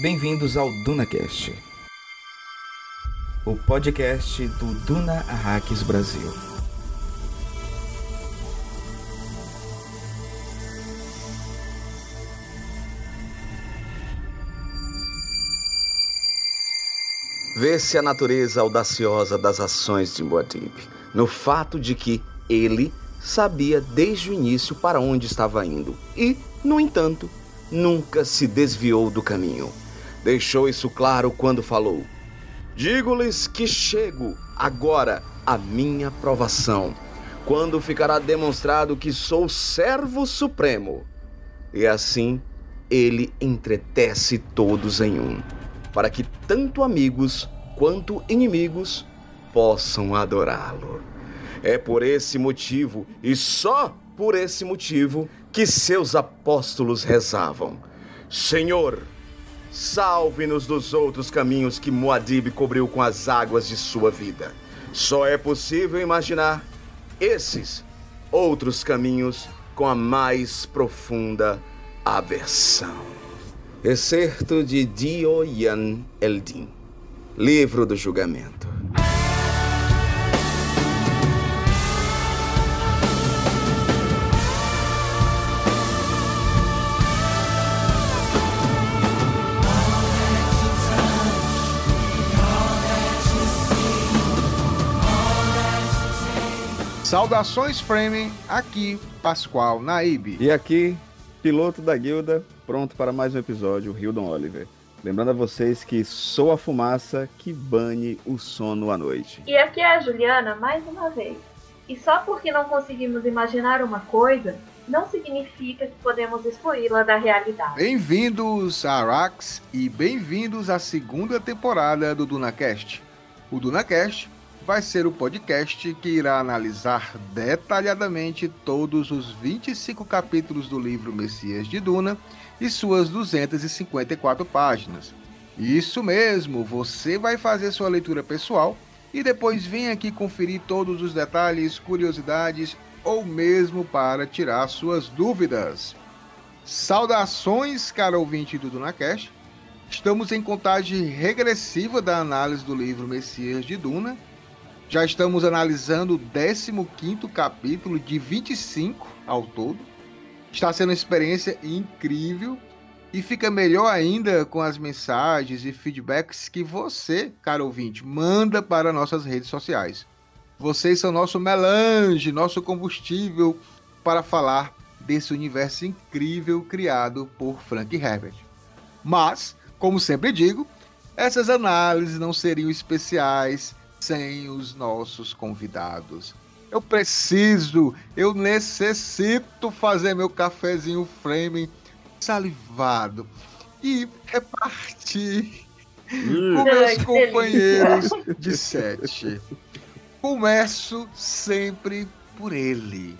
Bem-vindos ao DunaCast, o podcast do Duna Arrakis Brasil. Vê-se a natureza audaciosa das ações de Muad'Dib, no fato de que ele sabia desde o início para onde estava indo e, no entanto, nunca se desviou do caminho. Deixou isso claro quando falou: Digo-lhes que chego agora a minha provação, quando ficará demonstrado que sou servo supremo. E assim ele entretece todos em um, para que tanto amigos quanto inimigos possam adorá-lo. É por esse motivo, e só por esse motivo, que seus apóstolos rezavam: Senhor, salve-nos dos outros caminhos que Moadib cobriu com as águas de sua vida. Só é possível imaginar esses outros caminhos com a mais profunda aversão. Excerto de Dioyan Eldin, Livro do Julgamento. Saudações Framing, aqui Pascoal Naib. E aqui, piloto da guilda, pronto para mais um episódio, Hildon Oliver. Lembrando a vocês que sou a fumaça que bane o sono à noite. E aqui é a Juliana mais uma vez. E só porque não conseguimos imaginar uma coisa, não significa que podemos excluí-la da realidade. Bem-vindos a Arax e bem-vindos à segunda temporada do DunaCast. O DunaCast vai ser o podcast que irá analisar detalhadamente todos os 25 capítulos do livro Messias de Duna e suas 254 páginas. Isso mesmo, você vai fazer sua leitura pessoal e depois vem aqui conferir todos os detalhes, curiosidades ou mesmo para tirar suas dúvidas. Saudações, caro ouvinte do DunaCast. Estamos em contagem regressiva da análise do livro Messias de Duna já estamos analisando o 15 capítulo de 25 ao todo. Está sendo uma experiência incrível e fica melhor ainda com as mensagens e feedbacks que você, caro ouvinte, manda para nossas redes sociais. Vocês são nosso melange, nosso combustível para falar desse universo incrível criado por Frank Herbert. Mas, como sempre digo, essas análises não seriam especiais sem os nossos convidados. Eu preciso, eu necessito fazer meu cafezinho framing salivado e repartir hum. com meus companheiros de sete. Começo sempre por ele,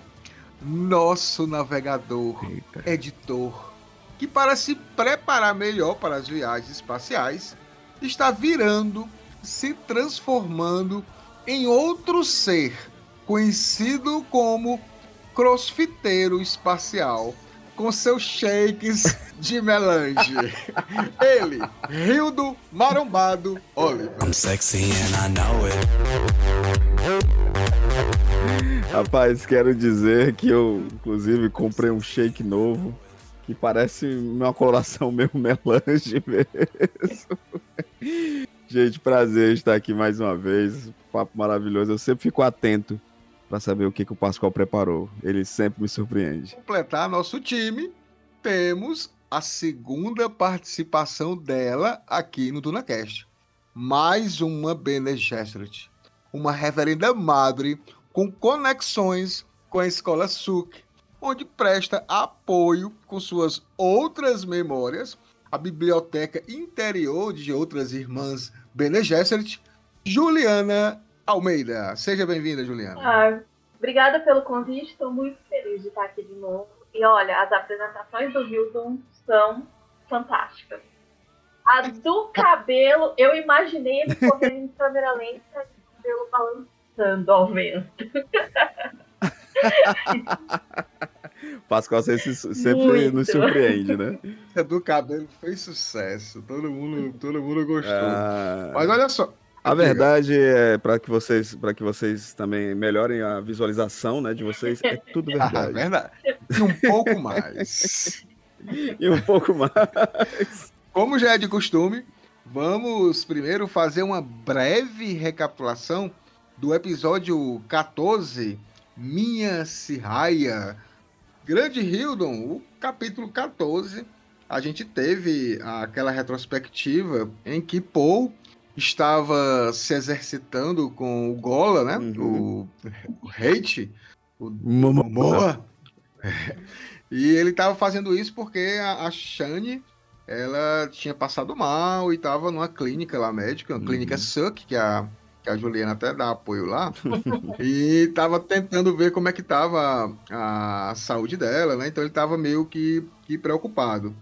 nosso navegador, Eita. editor, que para se preparar melhor para as viagens espaciais, está virando se transformando em outro ser, conhecido como crossfiteiro espacial, com seus shakes de melange. Ele, Rildo Marombado Oliver. I'm sexy and I know it. Rapaz, quero dizer que eu, inclusive, comprei um shake novo que parece uma coloração meio melange mesmo. Gente, prazer estar aqui mais uma vez. Papo maravilhoso. Eu sempre fico atento para saber o que, que o Pascoal preparou. Ele sempre me surpreende. Completar nosso time, temos a segunda participação dela aqui no DunaCast. Mais uma Bene Gesserit, uma reverenda madre com conexões com a escola Suk, onde presta apoio com suas outras memórias à biblioteca interior de outras irmãs Bene Gesserit, Juliana Almeida. Seja bem-vinda, Juliana. Ah, obrigada pelo convite, estou muito feliz de estar aqui de novo. E olha, as apresentações do Hilton são fantásticas. A do cabelo, eu imaginei ele correndo em câmera lenta e o cabelo balançando ao vento. Pascoal sempre, sempre nos surpreende, né? A do cabelo fez sucesso. Todo mundo, todo mundo gostou. Ah... Mas olha só. A verdade é para que vocês, para que vocês também melhorem a visualização, né, de vocês, é tudo verdade. Ah, verdade. E um pouco mais. e um pouco mais. Como já é de costume, vamos primeiro fazer uma breve recapitulação do episódio 14, Minha Sirraia. Grande Hildon, o capítulo 14, a gente teve aquela retrospectiva em que Paul estava se exercitando com o Gola, né? Uhum. O, o Hate, o Momoa. E ele estava fazendo isso porque a, a Shane ela tinha passado mal e estava numa clínica lá médica, uma uhum. clínica Suck, que a, que a Juliana até dá apoio lá, e estava tentando ver como é que estava a, saúde dela, né? Então ele estava meio que, que preocupado.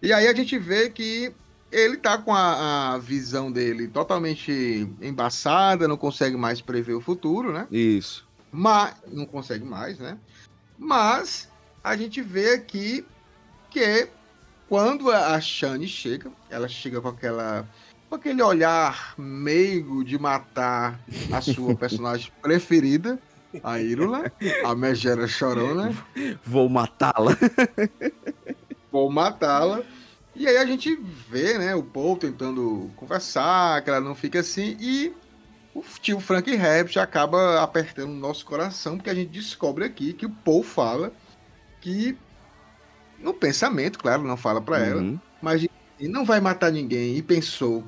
E aí a gente vê que ele tá com a, a, visão dele totalmente embaçada, não consegue mais prever o futuro, né? Isso. Mas não consegue mais, né? Mas a gente vê aqui que quando a Shane chega, ela chega com aquela com aquele olhar meigo de matar a sua personagem preferida, a Irula, a Megera Chorona. Vou matá-la. Vou matá-la. E aí a gente vê, né, o Paul tentando conversar, que ela não fica assim, e o tio Frank Herbert acaba apertando o nosso coração, porque a gente descobre aqui que o Paul fala que no pensamento, claro, não fala para uhum. ela, mas não vai matar ninguém e pensou: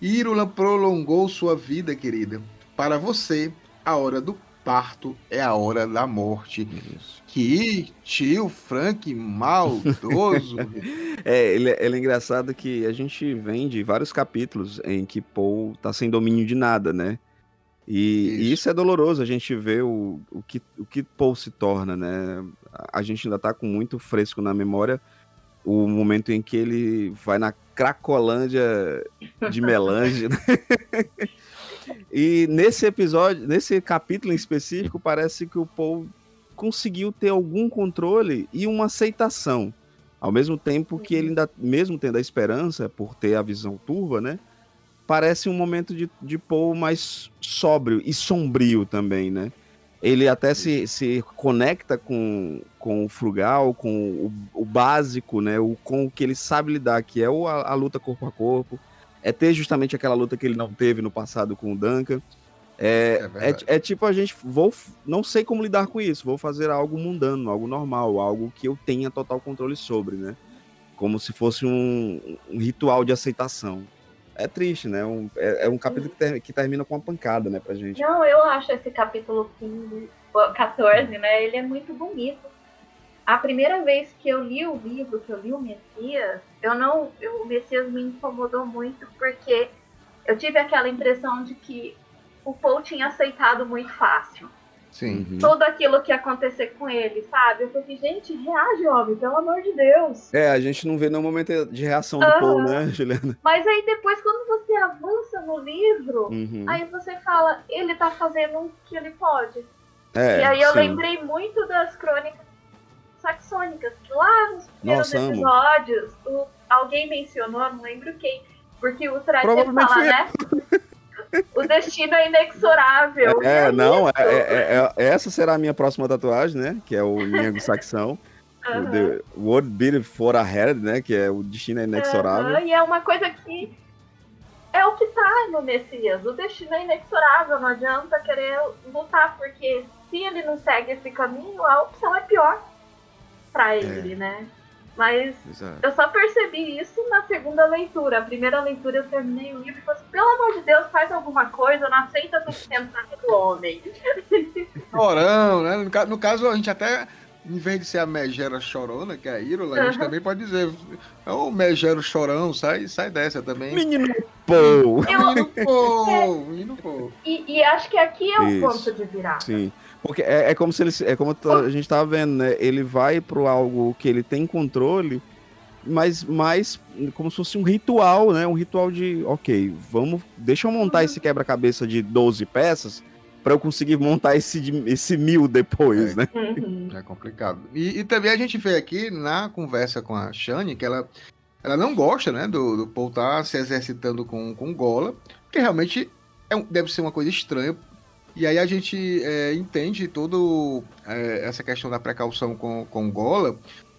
Írula prolongou sua vida, querida. Para você, a hora do parto é a hora da morte. Isso. Que tio Frank maldoso. é, ele, ele, é engraçado que a gente vem de vários capítulos em que Paul tá sem domínio de nada, né? E isso. e isso, é doloroso, a gente vê o, o, que, o que Paul se torna, né? A gente ainda tá com muito fresco na memória o momento em que ele vai na Cracolândia de Melange. Né? e nesse episódio, nesse capítulo em específico, parece que o Paul conseguiu ter algum controle e uma aceitação. Ao mesmo tempo que ele ainda, mesmo tendo a esperança por ter a visão turva, né? parece um momento de, de mais sóbrio e sombrio também, né? Ele até se, se conecta com, com o frugal, com o, o básico, né? O, com o que ele sabe lidar, que é o, a, a, luta corpo a corpo. É ter justamente aquela luta que ele não teve no passado com o Duncan. É, é, é, é, tipo a gente, vou, não sei como lidar com isso, vou fazer algo mundano, algo normal, algo que eu tenha total controle sobre, né? Como se fosse um, um ritual de aceitação é triste, né? Um, é, é, um capítulo que, ter, que, termina com uma pancada, né, pra gente. Não, eu acho esse capítulo 15, 14, né? Ele é muito bonito. A primeira vez que eu li o livro, que eu li o Messias, eu não. Eu, o Messias me incomodou muito porque eu tive aquela impressão de que o Paul tinha aceitado muito fácil. Sim. Uhum. Tudo aquilo que ia acontecer com ele, sabe? Eu falei, gente, reage, homem, pelo amor de Deus. É, a gente não vê nenhum momento de reação do uhum. Paul, né, Juliana? Mas aí depois, quando você avança no livro, uhum. aí você fala, ele tá fazendo o que ele pode. É, e aí eu sim. lembrei muito das crônicas saxônicas, que lá nos primeiros Nossa, episódios, o, alguém mencionou, não lembro quem, porque o Trader fala, né? O destino é inexorável. É, é não, é, é, é, essa será a minha próxima tatuagem, né? Que é o Ningo Saxão. Uhum. The World Beat for Ahead, né? Que é o destino é inexorável. Uhum. E é uma coisa que é o que tá no Messias. O destino é inexorável. Não adianta querer lutar, porque se ele não segue esse caminho, a opção é pior para ele, é. né? Mas Exato. eu só percebi isso na segunda leitura. A primeira leitura eu terminei o livro e falei assim, pelo amor de Deus, faz alguma coisa, não aceita tudo sentado do homem. Chorão, né? No, no caso, a gente até em vez de ser a Megera Chorona, que é a Írola, uhum. a gente também pode dizer, é o Megero Chorão, sai, sai dessa também. Menino Pou! Menino Pou! Menino Pou! E, e, acho que aqui é o Isso. ponto de virar. Sim. Porque é, é como se ele. É como a gente tava vendo, né? Ele vai pro algo que ele tem controle, mas mais como se fosse um ritual, né? Um ritual de, ok, vamos. Deixa eu montar uhum. esse quebra-cabeça de 12 peças para eu conseguir montar esse, esse mil depois, é. né? Uhum. É complicado. E, e, também a gente vê aqui na conversa com a Shani que ela, ela não gosta, né, do, do Paul estar tá se exercitando com, com Gola, porque realmente é um, deve ser uma coisa estranha. E aí a gente é, entende toda é, essa questão da precaução com, com Gola,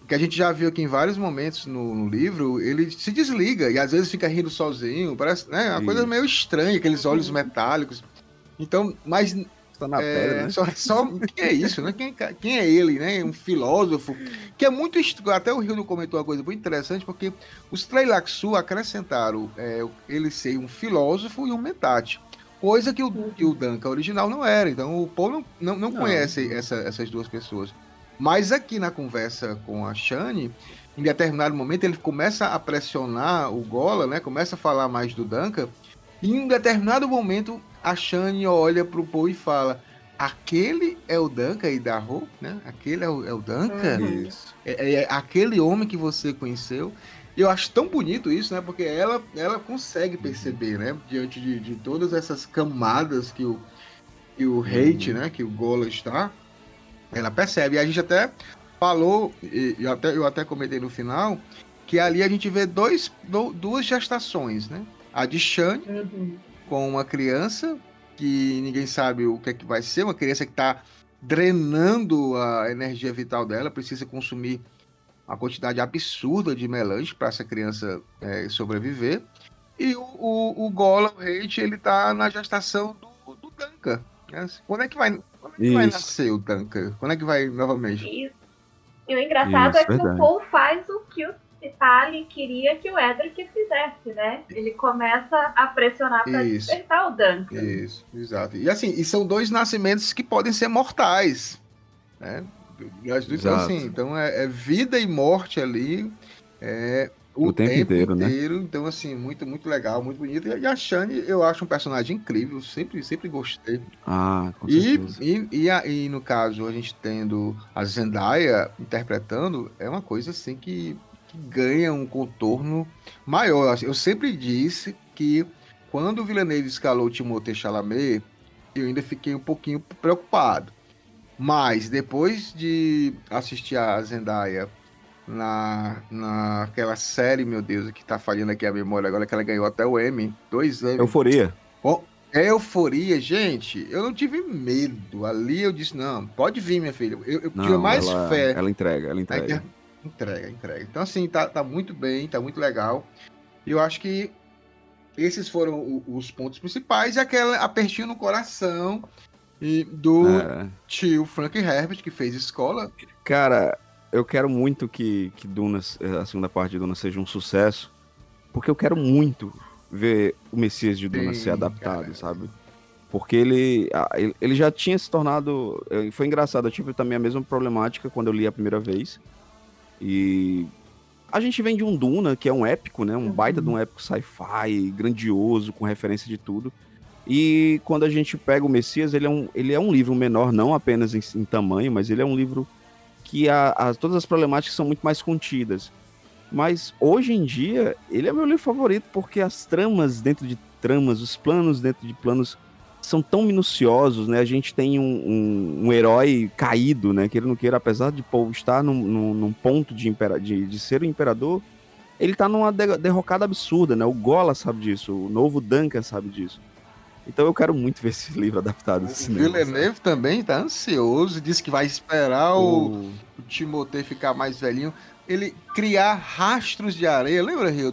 que a gente já viu aqui em vários momentos no, no, livro, ele se desliga e às vezes fica rindo sozinho, parece, né, uma Sim. coisa meio estranha, aqueles olhos metálicos. Então, mas Tá na é, pedra, né? Só, só quem é isso, né? Quem, quem é ele, né? Um filósofo que é muito até o Rio comentou uma coisa muito interessante porque os Tleilaxu acrescentaram é, ele ser um filósofo e um mentate. Coisa que o, que o Duncan original não era. Então o Paul não, não, não, não. conhece essa, essas duas pessoas. Mas aqui na conversa com a Shani, em determinado momento ele começa a pressionar o Gola, né? Começa a falar mais do Duncan. E em determinado momento a Shani olha pro Paul e fala: aquele é o Duncan Idaho, né? Aquele é o, é o Duncan. Uhum. É, é, aquele homem que você conheceu. Eu acho tão bonito isso, né? Porque ela, ela consegue perceber, né? Diante de, de todas essas camadas que o, que o hate, uhum. né? Que o Gola está, ela percebe. E a gente até falou, e, e até, eu até comentei no final, que ali a gente vê dois, do, duas gestações, né? A de Shane, uhum com uma criança que ninguém sabe o que é que vai ser, uma criança que está drenando a energia vital dela, precisa consumir uma quantidade absurda de melange para essa criança é, sobreviver. E o, o, o Gola, o Hate, ele tá na gestação do, do Duncan. Né? Quando é que vai, quando é que vai nascer o Duncan? Quando é que vai novamente? Isso. E o engraçado Isso, é que verdade. o Paul faz o que o Ali queria que o Edric fizesse, né? Ele começa a pressionar para despertar o Duncan. Isso, exato. E assim, e são dois nascimentos que podem ser mortais, né? Então, assim, então é, é, vida e morte ali. É, o, o tempo, tempo, inteiro, né? inteiro, né? Então, assim, muito, muito legal, muito bonito. E a Shane, eu acho um personagem incrível, sempre, sempre gostei. Ah, com e, e, e, e, no caso, a gente tendo a Zendaya interpretando, é uma coisa assim que que ganha um contorno maior. Eu sempre disse que quando o Villeneuve escalou o Timothée Chalamet, eu ainda fiquei um pouquinho preocupado. Mas depois de assistir a Zendaya na, naquela série, meu Deus, que tá falhando aqui a memória agora, que ela ganhou até o M, dois M. Euforia. É euforia, gente. Eu não tive medo. Ali eu disse, não, pode vir, minha filha. Eu, eu não, tinha mais ela, fé. Ela entrega, ela entrega. Entrega, entrega. Então, assim, tá, tá muito bem, tá muito legal. E eu acho que esses foram os pontos principais e aquele apertinho no coração e do é. tio Frank Herbert, que fez escola. Cara, eu quero muito que, que Duna, a segunda parte de Duna seja um sucesso, porque eu quero muito ver o Messias de Duna Sim, ser adaptado, cara. sabe? Porque ele, ele já tinha se tornado. Eh, foi engraçado, eu tive também a mesma problemática quando eu li a primeira vez. E a gente vem de um Duna, que é um épico, né? Um uhum. baita de um épico sci-fi, grandioso, com referência de tudo. E quando a gente pega o Messias, ele é um, ele é um livro menor, não apenas em, em tamanho, mas ele é um livro que a, a, todas as problemáticas são muito mais contidas. Mas hoje em dia, ele é meu livro favorito, porque as tramas dentro de tramas, os planos dentro de planos são tão minuciosos, né? A gente tem um, um, um herói caído, né? Que ele não queira, apesar de Paul estar num, num, num ponto de, impera, de, de, ser o imperador, ele tá numa derrocada absurda, né? O Gola sabe disso, o novo Duncan sabe disso. Então eu quero muito ver esse livro adaptado no cinema. Villeneuve também tá ansioso, disse que vai esperar o, o, Timothée ficar mais velhinho. Ele criar rastros de areia, lembra, Rio?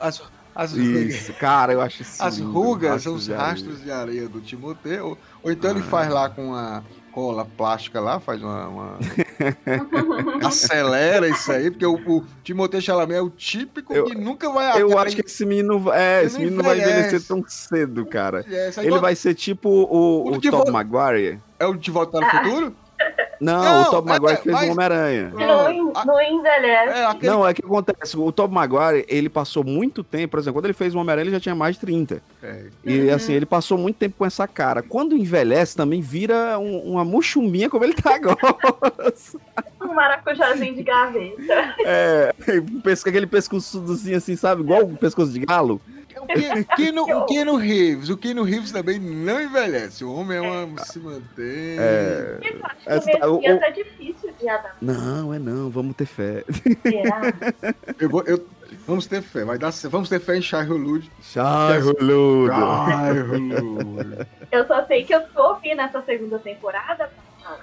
As, as isso, cara, eu acho isso. As rugas são os rastros de areia do Timoteu. Ou, ou então ah. ele faz lá com a cola plástica lá, faz uma. uma... acelera isso aí, porque o, o Timothée Chalamet é o típico eu, que nunca vai Eu acho que esse menino, é, esse menino não vai envelhecer tão cedo, cara. Ele vai ser tipo o, o, o Tom Maguire. É o De Volta para o ah. Futuro? Não, não, o Tom Maguire é, fez mas... o Homem-Aranha. Não, não envelhece. É, aquele... Não, é que acontece. O Tom Maguire, ele passou muito tempo, por exemplo, quando ele fez o Homem-Aranha, ele já tinha mais de 30. É. E uhum. assim, ele passou muito tempo com essa cara. Quando envelhece, também vira um, uma muxumbinha como ele tá agora. um maracujazinho de gaveta. É, aquele pescoçozinho assim, sabe? Igual o pescoço de galo. O Keanu, o Keanu Reeves, o Keanu Reeves também não envelhece. O homem é uma, se mantém. É, Eu acho que Essa- o mesmo o- tá difícil de adaptar. Não, é não, vamos ter fé. Eu vou- eu- vamos ter fé, vai dar. Vamos ter fé em Shai Hulud. Chai, Roludo. Shai Hulud. Eu só sei que eu tô ouvindo essa segunda temporada,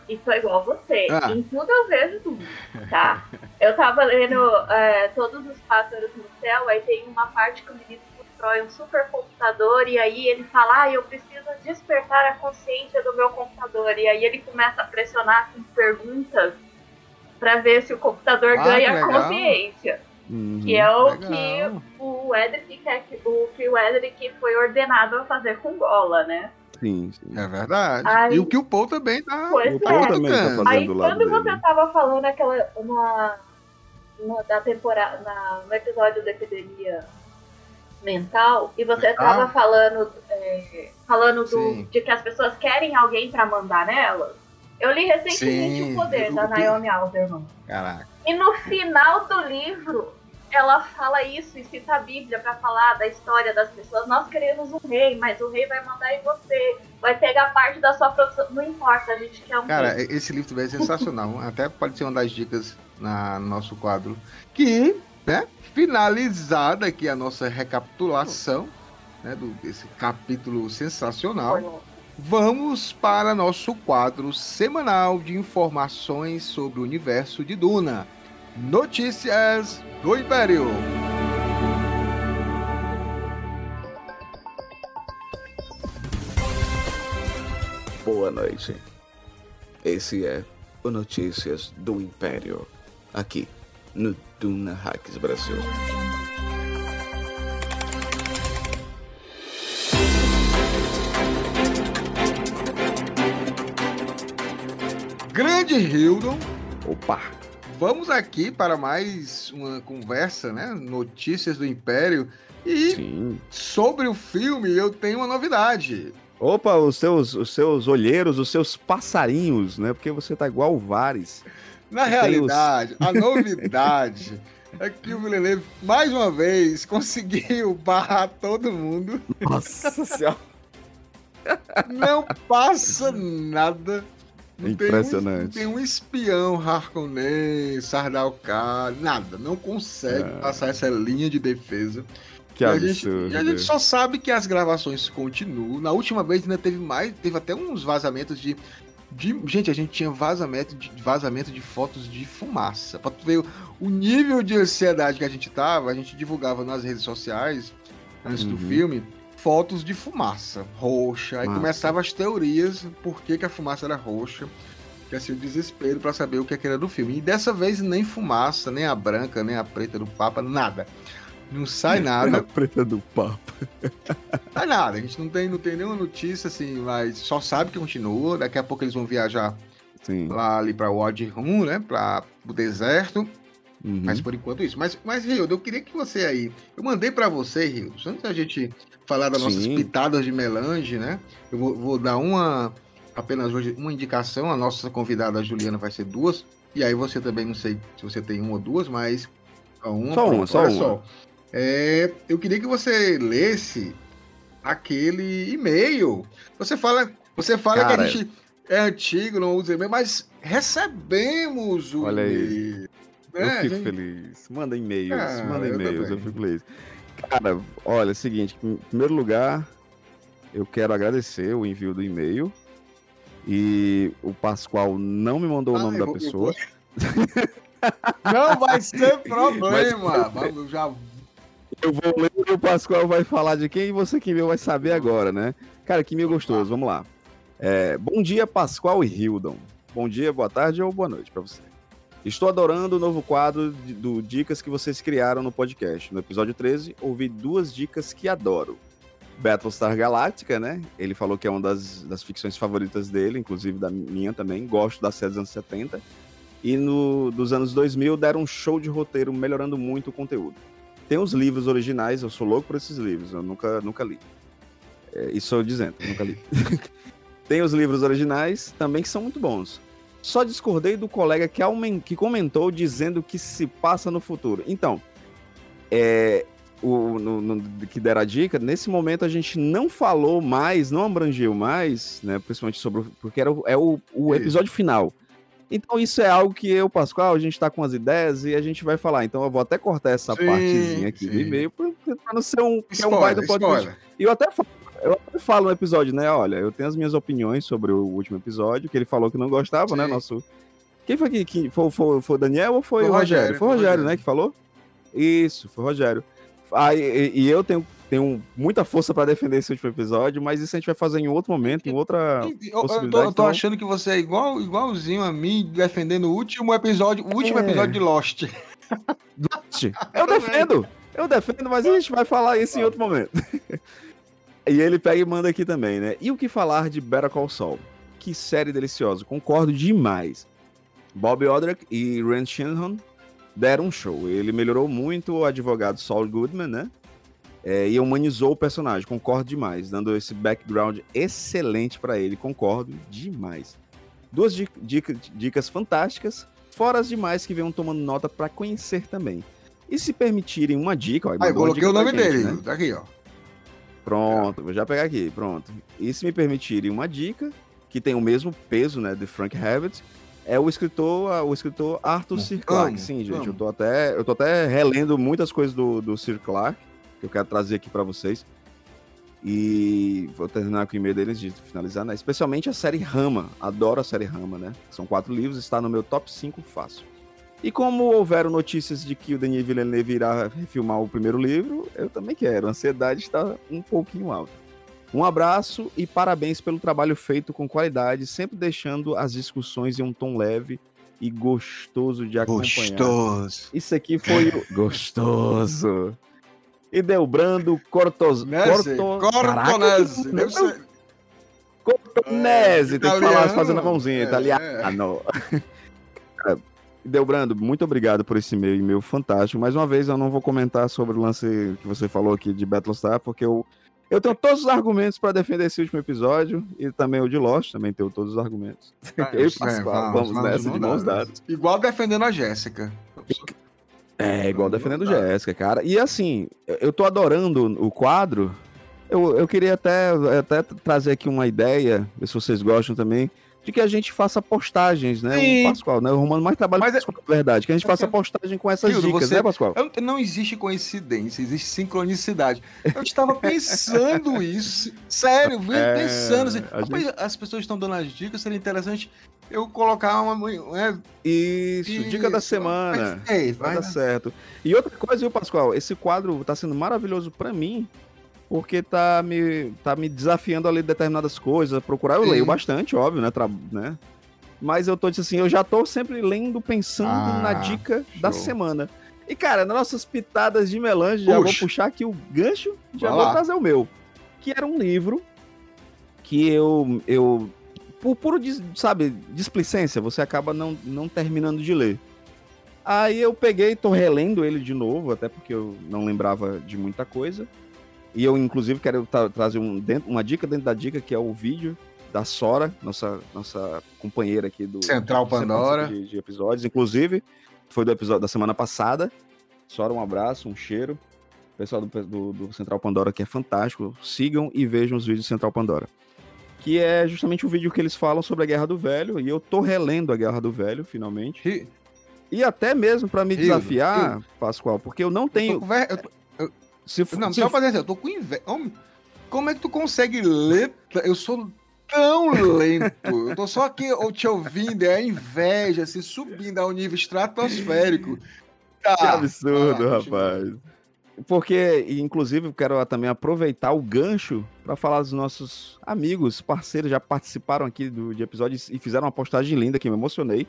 e sou igual você. Ah. Em tudo eu vejo tudo, tá? Eu tava lendo é, Todos os Pássaros no Céu, aí tem uma parte que o menino constrói um supercomputador, e aí ele fala, ah, eu preciso despertar a consciência do meu computador. E aí ele começa a pressionar com perguntas pra ver se o computador Ah, ganha legal. consciência. Uhum. Que é o Legal. que o Edric que o que o Edric foi ordenado a fazer com Gola, né? Sim, sim. É verdade. Ai. E o que o Paul também tá. Pois O Paul é. também tá fazendo Aí quando dele. você tava falando aquela na, na da temporada na, no episódio da epidemia mental e você Mental? tava falando é, falando do, de que as pessoas querem alguém pra mandar nelas. Eu li recentemente Sim. o poder da Naomi Alderman. Caraca. E no final do livro, ela fala isso e cita a Bíblia pra falar da história das pessoas. Nós queremos um rei, mas o rei vai mandar em você. Vai pegar parte da sua produção. Não importa, a gente quer um Cara, rei. esse livro também é sensacional. Até pode ser uma das dicas na, no nosso quadro. Que, né, finalizada aqui a nossa recapitulação né, do, desse capítulo sensacional, vamos para nosso quadro semanal de informações sobre o universo de Duna. Notícias do Império. Boa noite. Esse é o Notícias do Império, aqui no Duna Hacks Brasil. Grande Hildon, Opa! vamos aqui para mais uma conversa, né? Notícias do Império. E Sim. sobre o filme, eu tenho uma novidade. Opa, os seus, os seus olheiros, os seus passarinhos, né? Porque você tá igual o Vares. Na realidade, a novidade é que o Villeneuve, mais uma vez, conseguiu barrar todo mundo. Nossa senhora. Não passa nada. Não tem um- Impressionante. não tem um espião Harkonnen, Sardaukar, nada. Não consegue Ah. passar essa linha de defesa. Que E a, gente, absurdo. e a gente só sabe que as gravações continuam. Na última vez ainda teve mais, teve até uns vazamentos de. De gente, a gente tinha vazamento de, vazamento de fotos de fumaça. Pra tu ver o, o nível de ansiedade que a gente tava, a gente divulgava nas redes sociais, antes do Uhum. filme, fotos de fumaça roxa. Aí Massa. começavam as teorias por que, que a fumaça era roxa. Que assim, o desespero pra saber o que, é que era do filme. E dessa vez nem fumaça, nem a branca, nem a preta do Papa, nada. Não sai nada. A preta do papo. Não é nada, a gente não tem, não tem nenhuma notícia, assim, mas só sabe que continua. Daqui a pouco eles vão viajar Sim. lá ali pra Wad Rum, né? Pra o deserto. Uhum. Mas por enquanto isso. Mas, mas Rildo, eu queria que você aí. Eu mandei pra você, Rildo, antes da gente falar das nossas Sim. pitadas de melange, né? Eu vou, vou dar uma. Apenas hoje uma indicação. A nossa convidada a Juliana vai ser duas. E aí você também, não sei se você tem uma ou duas, mas. Só uma. Só uma, pronto, só olha uma. É, eu queria que você lesse aquele e-mail. Você fala, você fala que Cara, a gente é antigo, não usa e-mail, mas recebemos o Olha aí. e-mail. Eu né? fico gente- feliz. Manda e-mails, Ah, manda eu e-mails, eu, também. fico feliz. Cara, olha, é o seguinte, em primeiro lugar, eu quero agradecer o envio do e-mail. E o Pascoal não me mandou o Ah, nome eu da vou- eu pessoa. Não vai ser problema. Vamos já. Eu vou ler e o Pascoal vai falar de quem você que viu vai saber agora, né? Cara, que meio gostoso, vamos lá. É, bom dia, Pascoal e Hildon. Bom dia, boa tarde ou boa noite pra você. Estou adorando o novo quadro de- do Dicas que vocês criaram no podcast. No episódio 13, ouvi duas dicas que adoro. Battlestar Galactica, né? Ele falou que é uma das, das ficções favoritas dele, inclusive da minha também. Gosto da série dos anos 70. E no, dos anos 2000 deram um show de roteiro, melhorando muito o conteúdo. Tem os livros originais, eu sou louco por esses livros, eu nunca, nunca li. É, isso eu dizendo, nunca li. Tem os livros originais também que são muito bons. Só discordei do colega que, aumen- que comentou dizendo que se passa no futuro. Então, é, o, no, no, que deram a dica, nesse momento a gente não falou mais, não abrangeu mais, né? Principalmente sobre. Porque era o, é o, o episódio final. Então isso é algo que eu, Pascoal, a gente está com as ideias e a gente vai falar. Então eu vou até cortar essa sim, partezinha aqui sim. do e-mail para não ser um, spoiler, é um baita podcast. E eu até falo, eu até falo no episódio, né? Olha, eu tenho as minhas opiniões sobre o último episódio, que ele falou que não gostava, né, sim. né? Nosso. Quem foi que, que foi, foi, foi o Daniel ou foi, foi o Rogério? Rogério? Foi o Rogério, Rogério, né, que falou? Isso, foi o Rogério. Ah, e, e eu tenho tenho muita força para defender esse último episódio, mas isso a gente vai fazer em outro momento, em outra eu, possibilidade. Eu tô, eu tô então... achando que você é igual, igualzinho a mim defendendo o último episódio, o último é... episódio de Lost. Lost? Eu defendo! Eu defendo, mas a gente vai falar isso em outro momento. e ele pega e manda aqui também, né? E o que falar de Better Call Saul? Que série deliciosa, concordo demais. Bob Odrick e Rand Shanahan deram um show. Ele melhorou muito o advogado Saul Goodman, né? É, e humanizou o personagem, concordo demais, dando esse background excelente para ele, concordo demais. Duas dicas, dicas fantásticas, fora as demais que venham tomando nota para conhecer também. E se permitirem uma dica, ó, ah, eu coloquei o nome gente, dele, né? tá aqui, ó. Pronto, vou já pegar aqui, pronto. E se me permitirem uma dica, que tem o mesmo peso, né, de Frank Herbert, é o escritor, o escritor Arthur C. Clarke. Sim, gente, eu tô até, eu tô até relendo muitas coisas do, do Sir Clarke que eu quero trazer aqui para vocês. E vou terminar com o e-mail deles de finalizar, né? Especialmente a série Rama. Adoro a série Rama, né? São quatro livros, está no meu top 5 fácil. E como houveram notícias de que o Denis Villeneuve irá refilmar o primeiro livro, eu também quero. A ansiedade está um pouquinho alta. Um abraço e parabéns pelo trabalho feito com qualidade, sempre deixando as discussões em um tom leve e gostoso de acompanhar. Gostoso. Isso aqui foi o... gostoso Delbrando Cortos... Corto... Cortonese. Caraca, Cortonese, tem que falar fazendo a mãozinha, é, italiano. É. Delbrando, muito obrigado por esse e-mail, e-mail fantástico. Mais uma vez, eu não vou comentar sobre o lance que você falou aqui de Battlestar, porque eu, eu tenho todos os argumentos para defender esse último episódio, e também o de Lost, também tenho todos os argumentos. É, eu e Pascoal, vamos, vamos nessa de mãos dadas. Igual defendendo a Jéssica. É, igual defendendo Jéssica, cara. E assim, eu tô adorando o quadro. Eu, eu queria até, até trazer aqui uma ideia, ver se vocês gostam também, de que a gente faça postagens, né? Sim. O Pascoal, né? O Romano mais trabalha Mas com é... verdade, que a gente faça postagem com essas dicas, você... né, Pascoal? Não existe coincidência, existe sincronicidade. Eu estava pensando isso, sério, é... pensando assim, gente... as pessoas estão dando as dicas, seria interessante eu colocar uma. É, isso, isso, dica da semana. Vai, vai dar certo. E outra coisa, viu, Pascoal? Esse quadro tá sendo maravilhoso para mim, porque tá me, tá me desafiando a ler determinadas coisas, procurar. Eu Sim. leio bastante, óbvio, né? Tra, né? Mas eu tô assim, eu já tô sempre lendo, pensando ah, na dica show. da semana. E, cara, nas nossas pitadas de melange, já vou puxar aqui o gancho, já Vai vou lá. trazer o meu. Que era um livro que eu, eu por puro, sabe, displicência, você acaba não, não terminando de ler. Aí eu peguei, tô relendo ele de novo, até porque eu não lembrava de muita coisa. E eu, inclusive, quero tra trazer um, dentro, uma dica dentro da dica, que é o vídeo da Sora, nossa, nossa companheira aqui do Central Pandora de, de, episódios. Inclusive, foi do episódio da semana passada. Sora, um abraço, um cheiro. O pessoal do, do, do Central Pandora que é fantástico. Sigam e vejam os vídeos do Central Pandora que é justamente o vídeo que eles falam sobre a Guerra do Velho, e eu tô relendo a Guerra do Velho, finalmente. E, e até mesmo para me desafiar, Pascoal, porque eu não tenho. Eu tô, eu eu... Se, não, se só pra dizer, eu tô com inveja. Como é que tu consegue ler? Eu sou tão lento. Eu tô só aqui te ouvindo, é a inveja, se assim, subindo ao nível estratosférico. Tá. Que absurdo, rapaz. Porque, inclusive, eu quero também aproveitar o gancho para falar dos nossos amigos, parceiros, já participaram aqui do, de episódios e fizeram uma postagem linda que me emocionei,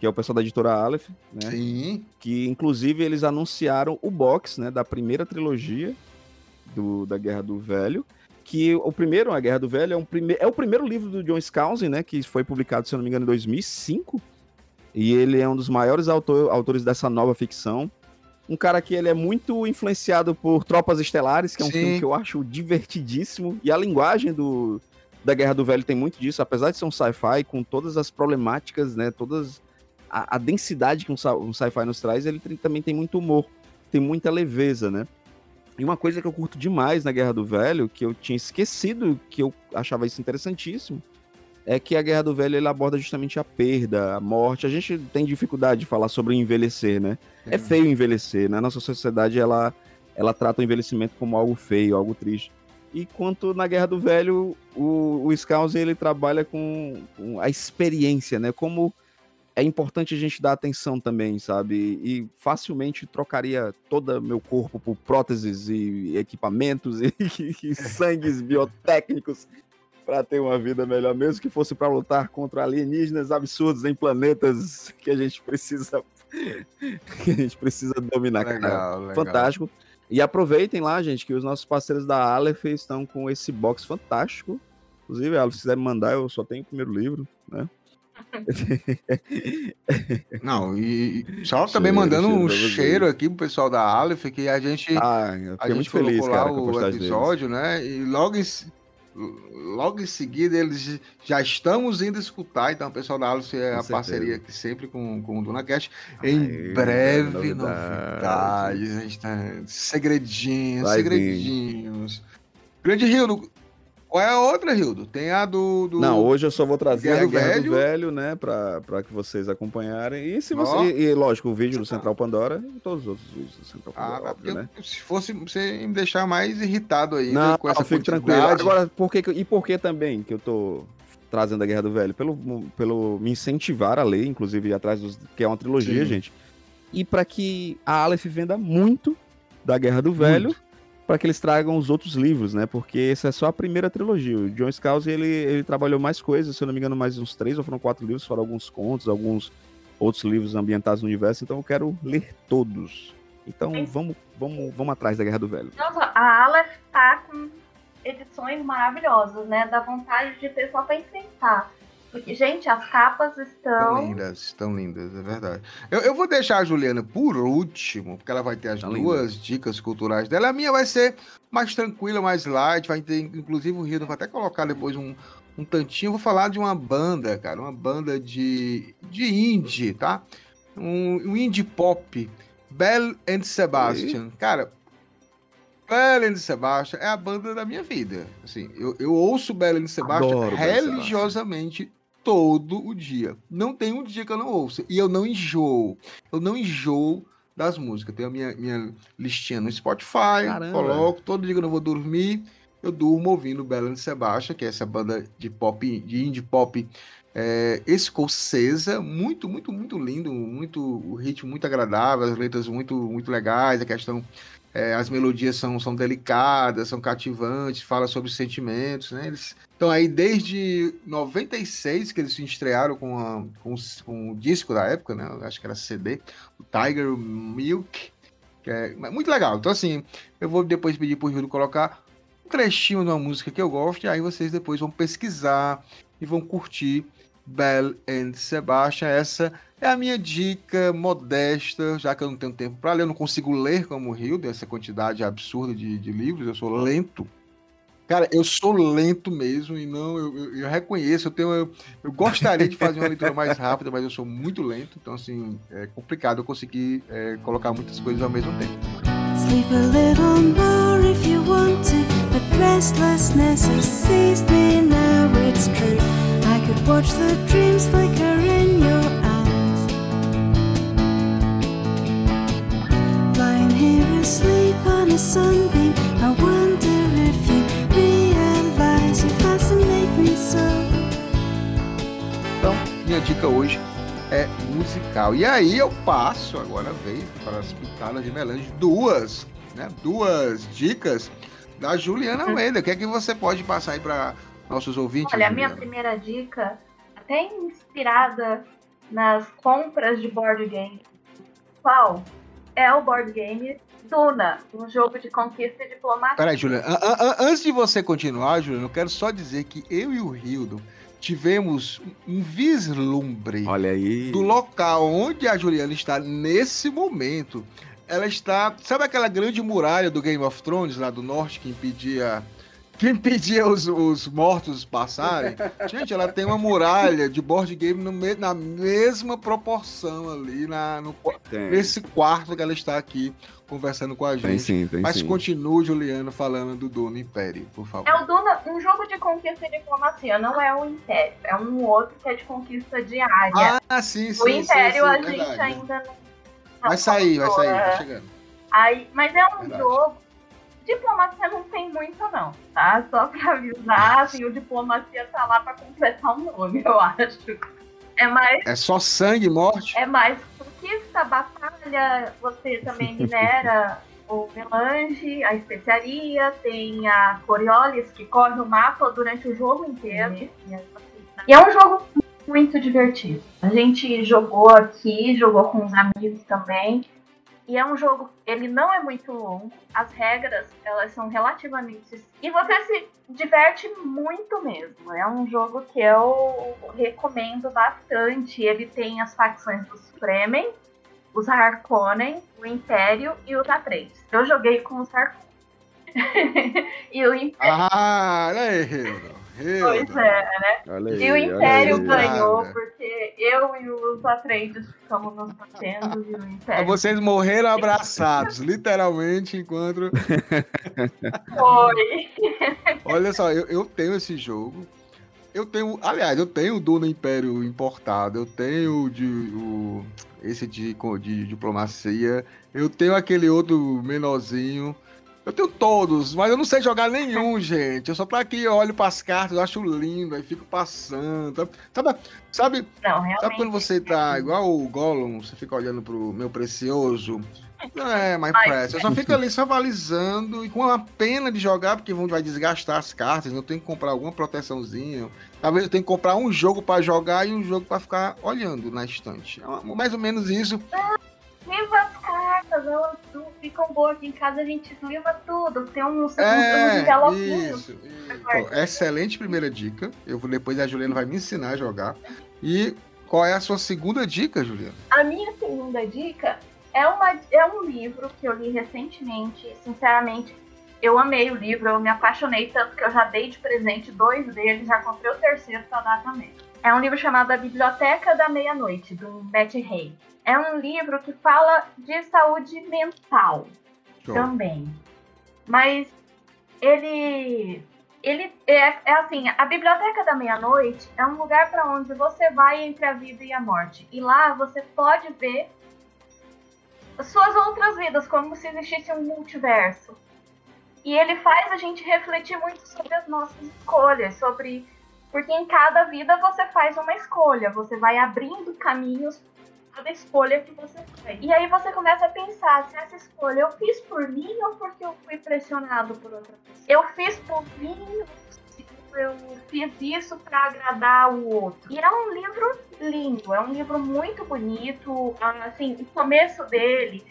que é o pessoal da editora Aleph, né? Sim. Que, inclusive, eles anunciaram o box, né, da primeira trilogia do, da Guerra do Velho, que o primeiro, A Guerra do Velho, é, um prime é o primeiro livro do John Skousen, né, que foi publicado, se eu não me engano, em 2005, e ele é um dos maiores autor, autores dessa nova ficção, um cara que ele é muito influenciado por Tropas Estelares, que é um Sim. filme que eu acho divertidíssimo. E a linguagem do, da Guerra do Velho tem muito disso, apesar de ser um sci-fi, com todas as problemáticas, né? Todas. A, a densidade que um, um sci-fi nos traz, ele tem, também tem muito humor, tem muita leveza, né? E uma coisa que eu curto demais na Guerra do Velho, que eu tinha esquecido, que eu achava isso interessantíssimo, é que a Guerra do Velho ele aborda justamente a perda, a morte. A gente tem dificuldade de falar sobre envelhecer, né? É, é feio envelhecer, né? Nossa sociedade ela, ela trata o envelhecimento como algo feio, algo triste. E quanto na Guerra do Velho, o, o Scouse, ele trabalha com, com, a experiência, né? Como é importante a gente dar atenção também, sabe? E facilmente trocaria todo meu corpo por próteses e equipamentos e, e sangues biotécnicos para ter uma vida melhor, mesmo que fosse para lutar contra alienígenas absurdos em planetas que a gente precisa que a gente precisa dominar. Legal, legal. Fantástico. E aproveitem lá, gente, que os nossos parceiros da Aleph estão com esse box fantástico. Inclusive, Aleph, se quiser me mandar, eu só tenho o primeiro livro, né? Não, e só cheiro, também mandando cheiro um cheiro aqui pro pessoal da Aleph, que a gente, ah, a gente muito feliz, lá cara, o episódio, deles. né? E logo em, logo em seguida eles já estamos indo escutar, então o pessoal da Alice é a parceria aqui sempre com, com o DunaCast. Em breve, novidades, a gente tá segredinhos, Vai segredinhos. Vir. Grande Rio, qual é a outra, Rildo? Tem a do, do. Não, hoje eu só vou trazer Guerra a Guerra Velho. do Velho, né? Pra, pra que vocês acompanharem. E se você. Oh. E, lógico, o vídeo do Central Pandora e todos os outros vídeos do Central ah, Pandora. Ah, óbvio, né? Se fosse você me deixar mais irritado aí não, com essa fico tranquilo. Agora, por que, e por que também que eu tô trazendo a Guerra do Velho? Pelo, pelo me incentivar a ler, inclusive atrás dos. que é uma trilogia, Sim. gente. E para que a Aleph venda muito da Guerra do Velho. Muito para que eles tragam os outros livros, né? Porque essa é só a primeira trilogia. O John Scalzi, ele, ele trabalhou mais coisas, se eu não me engano, mais uns três ou foram quatro livros, foram alguns contos, alguns outros livros ambientados no universo, então eu quero ler todos. Então vamos, vamos, vamos atrás da Guerra do Velho. Nossa, a Aleph tá com edições maravilhosas, né? Dá vontade de ter só para enfrentar. Porque, gente, as capas estão. Estão lindas, estão lindas, é verdade. Eu, eu vou deixar a Juliana por último, porque ela vai ter as tá duas linda. dicas culturais dela. A minha vai ser mais tranquila, mais light. Vai ter, inclusive, o Rio vai até colocar depois um, um tantinho. Eu vou falar de uma banda, cara, uma banda de, de indie, tá? Um, um indie pop. Bell and Sebastian. E? Cara, Bell and Sebastian é a banda da minha vida. Assim, eu, eu ouço Bell and Sebastian Adoro religiosamente todo o dia. Não tem um dia que eu não ouço. E eu não enjoo. Eu não enjoo das músicas. Tenho a minha, minha listinha no Spotify, Caramba. coloco, todo dia que eu não vou dormir, eu durmo ouvindo Bela and Sebastian, que é essa banda de pop, de indie pop é, escocesa, muito, muito, muito lindo, muito, o ritmo muito agradável, as letras muito, muito legais, a questão é, as melodias são, são delicadas, são cativantes, fala sobre sentimentos, né? Eles estão aí desde 96 que eles se estrearam com, a, com, com, o disco da época, né? Acho que era CD, o Tiger Milk, que é muito legal. Então, assim, eu vou depois pedir pro Rio colocar um trechinho de uma música que eu gosto, e aí vocês depois vão pesquisar e vão curtir Bell and Sebastian. Essa é a minha dica modesta, já que eu não tenho tempo para ler, eu não consigo ler como o Rio, dessa quantidade absurda de, de, livros, eu sou lento. Cara, eu sou lento mesmo e não, eu, eu, eu reconheço, eu tenho, eu, eu, gostaria de fazer uma leitura mais rápida, mas eu sou muito lento, então assim, é complicado eu conseguir é, colocar muitas coisas ao mesmo tempo. Sleep a little more if you want to, but restlessness has seized me now, it's true. I could watch the dreams flicker sunbeam. I wonder if you realize you fascinate me so. Então, minha dica hoje é musical. E aí eu passo agora vez para as pitadas de melange, duas, né? Duas dicas da Juliana uhum. Almeida. O que é que você pode passar aí para nossos ouvintes? Olha, a minha primeira dica, até inspirada nas compras de board game. Qual? É o board game Duna, um jogo de conquista e diplomacia. Peraí, Juliana, antes de você continuar, Juliana, eu quero só dizer que eu e o Rildo tivemos um vislumbre Olha aí. do local onde a Juliana está nesse momento. Ela está. Sabe aquela grande muralha do Game of Thrones lá do norte que impedia que impedia os, os mortos passarem. Gente, ela tem uma muralha de board game no me, na mesma proporção ali, na, no, nesse quarto que ela está aqui conversando com a gente. Tem sim, tem Mas sim. continue, Juliano, falando do Duna Império, por favor. É o Duna, um jogo de conquista e diplomacia, não é o Império. É um outro que é de conquista diária. Ah, sim, sim. o Império sim, sim, a verdade. gente ainda não. Vai sair, vai sair, É. tá chegando. Aí, mas é um Verdade. jogo. Diplomacia não tem muito, não, tá? Só pra avisar, assim, o diplomacia tá lá pra completar o nome, eu acho. É mais, É só sangue e morte? é mais conquista, batalha, você também minera o melange, a especiaria, tem a Coriolis que corre o mapa durante o jogo inteiro. E é um jogo muito divertido. A gente jogou aqui, jogou com os amigos também. E é um jogo, ele não é muito longo, as regras, elas são relativamente. E você se diverte muito mesmo. É um jogo que eu recomendo bastante. Ele tem as facções dos Fremen, os Harkonnen, o Império e os A3. Eu joguei com os Harkonnen. e o Império. Ah, olha aí. Pois é, Olha aí, e o Império aí. ganhou, Nada. porque eu e os Atreides ficamos nos batendo e o Império Vocês morreram abraçados, literalmente, enquanto. foi. Olha só, eu, eu tenho esse jogo. Eu tenho. Aliás, eu tenho o Duna Império importado. Eu tenho o de, o, esse de, co- de diplomacia. Eu tenho aquele outro menorzinho. Eu tenho todos, mas eu não sei jogar nenhum, gente. Eu só tô aqui, olho pras cartas, eu acho lindo, aí fico passando. Sabe, sabe, Não, sabe quando você tá igual o Gollum, você fica olhando pro meu precioso? É, my precious. Eu só fico ali só avalizando e com uma pena de jogar, porque vão, vai desgastar as cartas. Eu tenho que comprar alguma proteçãozinha. Talvez eu tenha que comprar um jogo pra jogar e um jogo pra ficar olhando na estante. É mais ou menos isso. Viva as cartas, elas ficam boas aqui em casa, a gente viva tudo. Tem uns É, envelopinhos. isso. isso. Excelente primeira dica. Eu vou depois a Juliana vai me ensinar a jogar. E qual é a sua segunda dica, Juliana? A minha segunda dica é, uma, é um livro que eu li recentemente. Sinceramente, eu amei o livro, eu me apaixonei tanto que eu já dei de presente dois deles, já comprei o terceiro pra dar também. É um livro chamado A Biblioteca da Meia-Noite, do Betty Hay. É um livro que fala de saúde mental Show. também. Mas ele. Ele é, é assim, a Biblioteca da Meia-Noite é um lugar para onde você vai entre a vida e a morte. E lá você pode ver suas outras vidas, como se existisse um multiverso. E ele faz a gente refletir muito sobre as nossas escolhas, sobre. Porque em cada vida você faz uma escolha, você vai abrindo caminhos cada escolha que você faz. E aí você começa a pensar se essa escolha eu fiz por mim ou porque eu fui pressionado por outra pessoa. Eu fiz por mim eu fiz isso para agradar o outro. E é um livro lindo, é um livro muito bonito. Assim, o começo dele,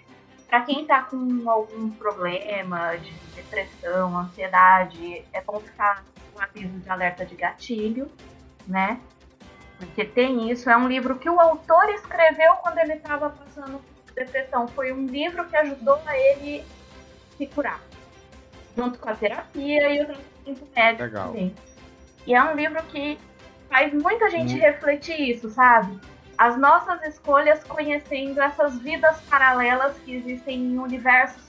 para quem tá com algum problema de depressão, ansiedade, é bom ficar com aviso de alerta de gatilho, né? Porque tem isso. É um livro que o autor escreveu quando ele estava passando por depressão. Foi um livro que ajudou a ele se curar. Junto com a terapia e o tratamento médico Legal. também. E é um livro que faz muita gente Hum. refletir isso, sabe? As nossas escolhas conhecendo essas vidas paralelas que existem em universos.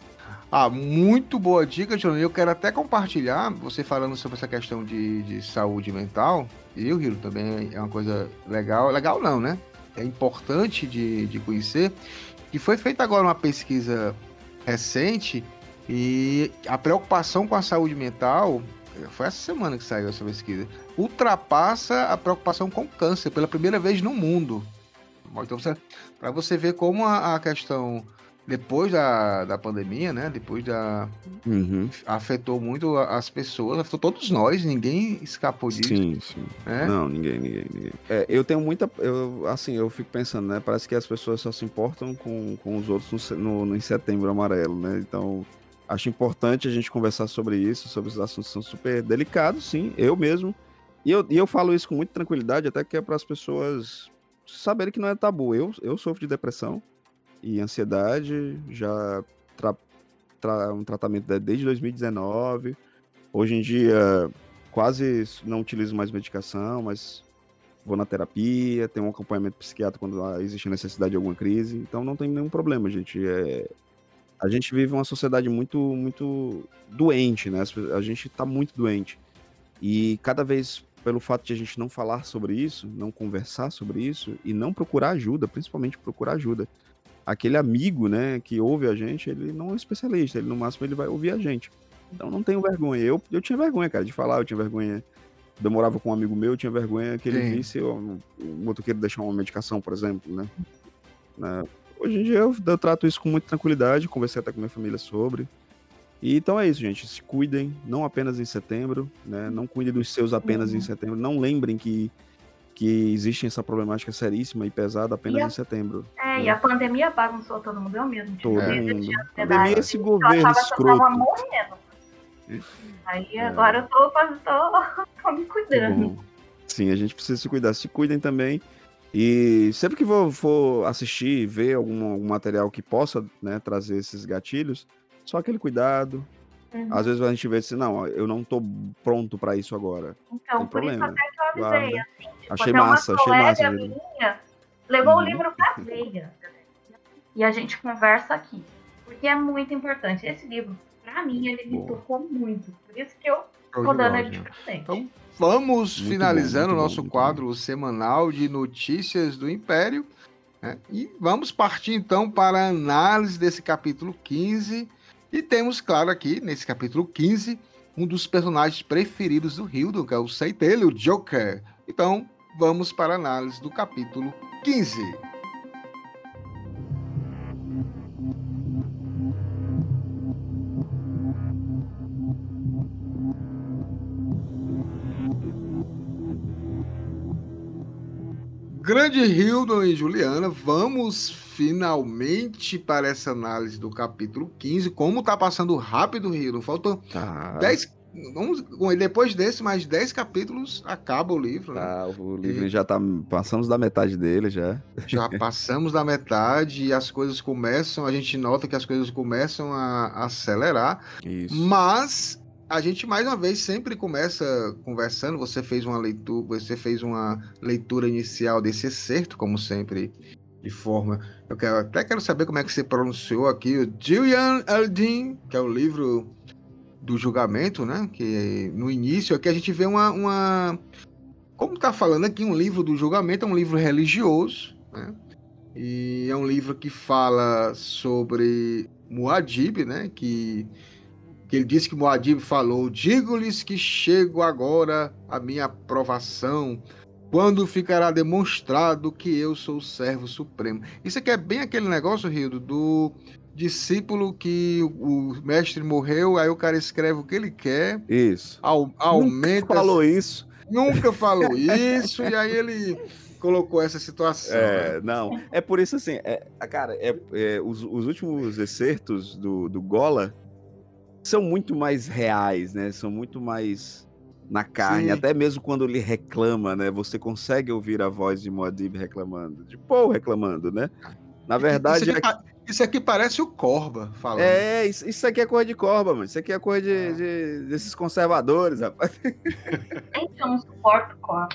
Ah, muito boa dica, Juliana. Eu quero até compartilhar, você falando sobre essa questão de, de saúde mental, e o Hiro também é uma coisa legal. Legal não, né? É importante de, de conhecer. Que foi feita agora uma pesquisa recente e a preocupação com a saúde mental, foi essa semana que saiu essa pesquisa, ultrapassa a preocupação com câncer pela primeira vez no mundo. Então, para você ver como a, a questão depois da, da pandemia, né? Depois da. Uhum. afetou muito as pessoas, afetou todos nós, ninguém escapou disso. Sim, sim. né? Não, ninguém, ninguém, ninguém. É, eu tenho muita. Eu, assim, eu fico pensando, né? Parece que as pessoas só se importam com, com os outros no, no, no- em setembro amarelo, né? Então, acho importante a gente conversar sobre isso, sobre os assuntos que são super delicados, sim, eu mesmo. E eu, e eu falo isso com muita tranquilidade, até que é para as pessoas saberem que não é tabu. Eu, eu sofro de depressão e ansiedade, já tra, tra- um tratamento de- desde 2019. Hoje em dia, quase não utilizo mais medicação, mas vou na terapia, tenho um acompanhamento psiquiátrico quando existe necessidade de alguma crise, então não tem nenhum problema, gente. É... A gente vive uma sociedade muito, muito doente, né? A gente está muito doente. E cada vez, pelo fato de a gente não falar sobre isso, não conversar sobre isso e não procurar ajuda, principalmente procurar ajuda. Aquele amigo, né, que ouve a gente, ele não é especialista, ele no máximo ele vai ouvir a gente. Então não tenho vergonha. Eu, eu tinha vergonha, cara, de falar, eu tinha vergonha demorava com um amigo meu, tinha vergonha que ele Sim. visse o, o motoqueiro deixar uma medicação, por exemplo, né? né? Hoje em dia eu, eu, trato isso com muita tranquilidade, conversei até com minha família sobre. E, então é isso, gente. Se cuidem, não apenas em setembro, né? Não cuidem dos seus apenas uhum. em setembro. Não lembrem que, que existe essa problemática seríssima e pesada apenas a, em setembro. É, né? e a pandemia bagunçou todo mundo, eu mesmo. Todo é. mundo. A pandemia, esse governo eu escroto. Eu morrendo. Aí é. agora eu tô, tô, tô me cuidando. Sim, a gente precisa se cuidar. Se cuidem também. E sempre que for, for assistir, ver algum, algum, material que possa né, trazer esses gatilhos, só aquele cuidado. Uhum. Às vezes a gente vê assim, não, eu não tô pronto para isso agora. Então, por problema. isso até que eu avisei, assim. Tipo, achei massa, achei massa. Minha levou uhum. o livro pra veia. E a gente conversa aqui. Porque é muito importante. Esse livro Pra mim, ele me tocou muito. Por isso que eu tô dando ele de presente. Então, vamos muito finalizando o nosso bom, quadro bom. semanal de notícias do Império. Né? E vamos partir então para a análise desse capítulo 15. E temos, claro, aqui nesse capítulo 15, um dos personagens preferidos do Hildon, que é o Seitele, o Joker. Então, vamos para a análise do capítulo 15. Grande Hildon e Juliana, vamos finalmente para essa análise do capítulo 15. Como tá passando rápido, Hildon? Faltam tá. 10. Vamos, depois desse, mais 10 capítulos, acaba o livro. Né? Tá, o livro e... já tá. Passamos da metade dele já. Já passamos da metade e as coisas começam. A gente nota que as coisas começam a, a acelerar. Isso. Mas a gente mais uma vez sempre começa conversando. Você fez uma leitura, você fez uma leitura inicial desse excerto, como sempre, de forma. Eu quero, até quero saber como é que você pronunciou aqui o Julian Eldin, que é o livro do julgamento, né? Que no início aqui a gente vê uma, uma... como está falando aqui, um livro do julgamento é um livro religioso, né? E é um livro que fala sobre Muad'Dib, né? Que que ele disse que Moadib falou: Digo-lhes que chego agora a minha aprovação, quando ficará demonstrado que eu sou o servo supremo. Isso aqui é bem aquele negócio, Rildo, do discípulo que o mestre morreu, aí o cara escreve o que ele quer. Isso. Au, aumenta. Nunca falou isso. Nunca falou isso, e aí ele colocou essa situação. É, né? não. É por isso assim, é, cara, é, é os, os, últimos excertos do, do Gola são muito mais reais, né? São muito mais na carne, Sim. até mesmo quando ele reclama, né? Você consegue ouvir a voz de Moadib reclamando, de Paul reclamando, né? Na verdade. Aqui, é... isso aqui parece o Corba falando. É, isso, isso aqui é coisa de Corba, mano. Isso aqui é coisa de, ah. de desses conservadores, rapaz. Nem eu não suporto Corba.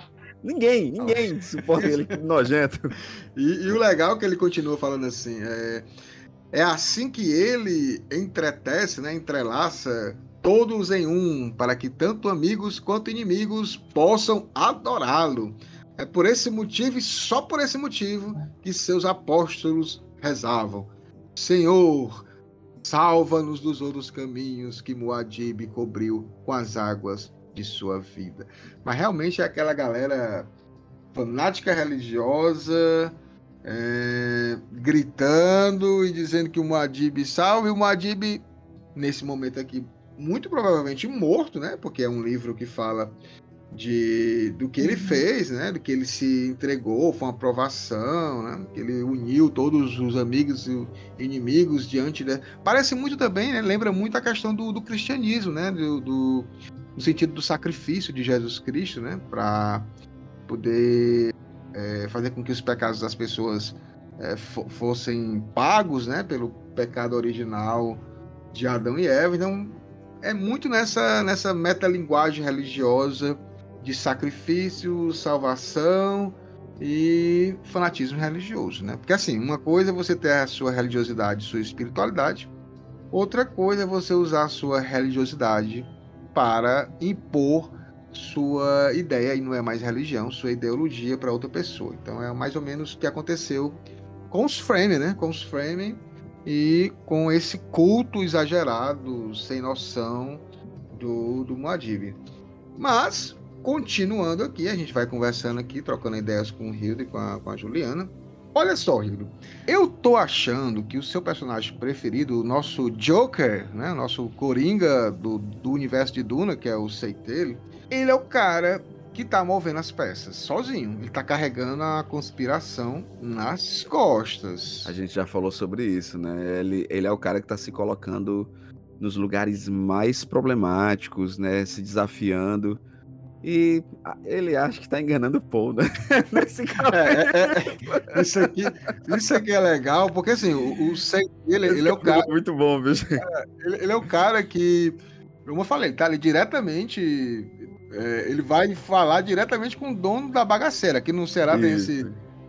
Ninguém, ninguém suporta ele, que nojento. E, e, o legal é que ele continua falando assim: é, é assim que ele entretece, né, entrelaça todos em um, para que tanto amigos quanto inimigos possam adorá-lo. É por esse motivo e só por esse motivo que seus apóstolos rezavam: Senhor, salva-nos dos outros caminhos que Muad'Dib cobriu com as águas de sua vida. Mas realmente é aquela galera fanática religiosa, é, gritando e dizendo que o Muad'Dib salve. O Muad'Dib, nesse momento aqui, muito provavelmente morto, né? Porque é um livro que fala de do que ele fez, né? Do que ele se entregou, foi uma aprovação, né? Que ele uniu todos os amigos e inimigos diante da. Parece muito também, né? Lembra muito a questão do, do cristianismo, né? Do, do, no sentido do sacrifício de Jesus Cristo, né? Para poder é, fazer com que os pecados das pessoas é, fossem pagos né, pelo pecado original de Adão e Eva. Então, é muito nessa, nessa metalinguagem religiosa de sacrifício, salvação e fanatismo religioso, né? Porque assim, uma coisa é você ter a sua religiosidade, sua espiritualidade, outra coisa é você usar a sua religiosidade para impor sua ideia, e não é mais religião, sua ideologia para outra pessoa. Então é mais ou menos o que aconteceu com os Fremen, né? Com os Fremen e com esse culto exagerado, sem noção do, do Muad'Dib. Mas, continuando aqui, a gente vai conversando aqui, trocando ideias com o Hildo e com a, com a Juliana. Olha só, Hildo, eu tô achando que o seu personagem preferido, o nosso Joker, né, nosso Coringa do, do universo de Duna, que é o Seitele, ele é o cara que tá movendo as peças sozinho. Ele tá carregando a conspiração nas costas. A gente já falou sobre isso, né? Ele, ele é o cara que tá se colocando nos lugares mais problemáticos, né? Se desafiando. E ele acha que tá enganando o Paul, né? Nesse é, é, é, isso, aqui, isso aqui é legal, porque assim, o, o ele, ele é o cara. Muito bom, bicho. É, ele, ele é o cara que como eu falei, ele tá ali diretamente. É, ele vai falar diretamente com o dono da bagaceira. Aqui no Ceará tem esse,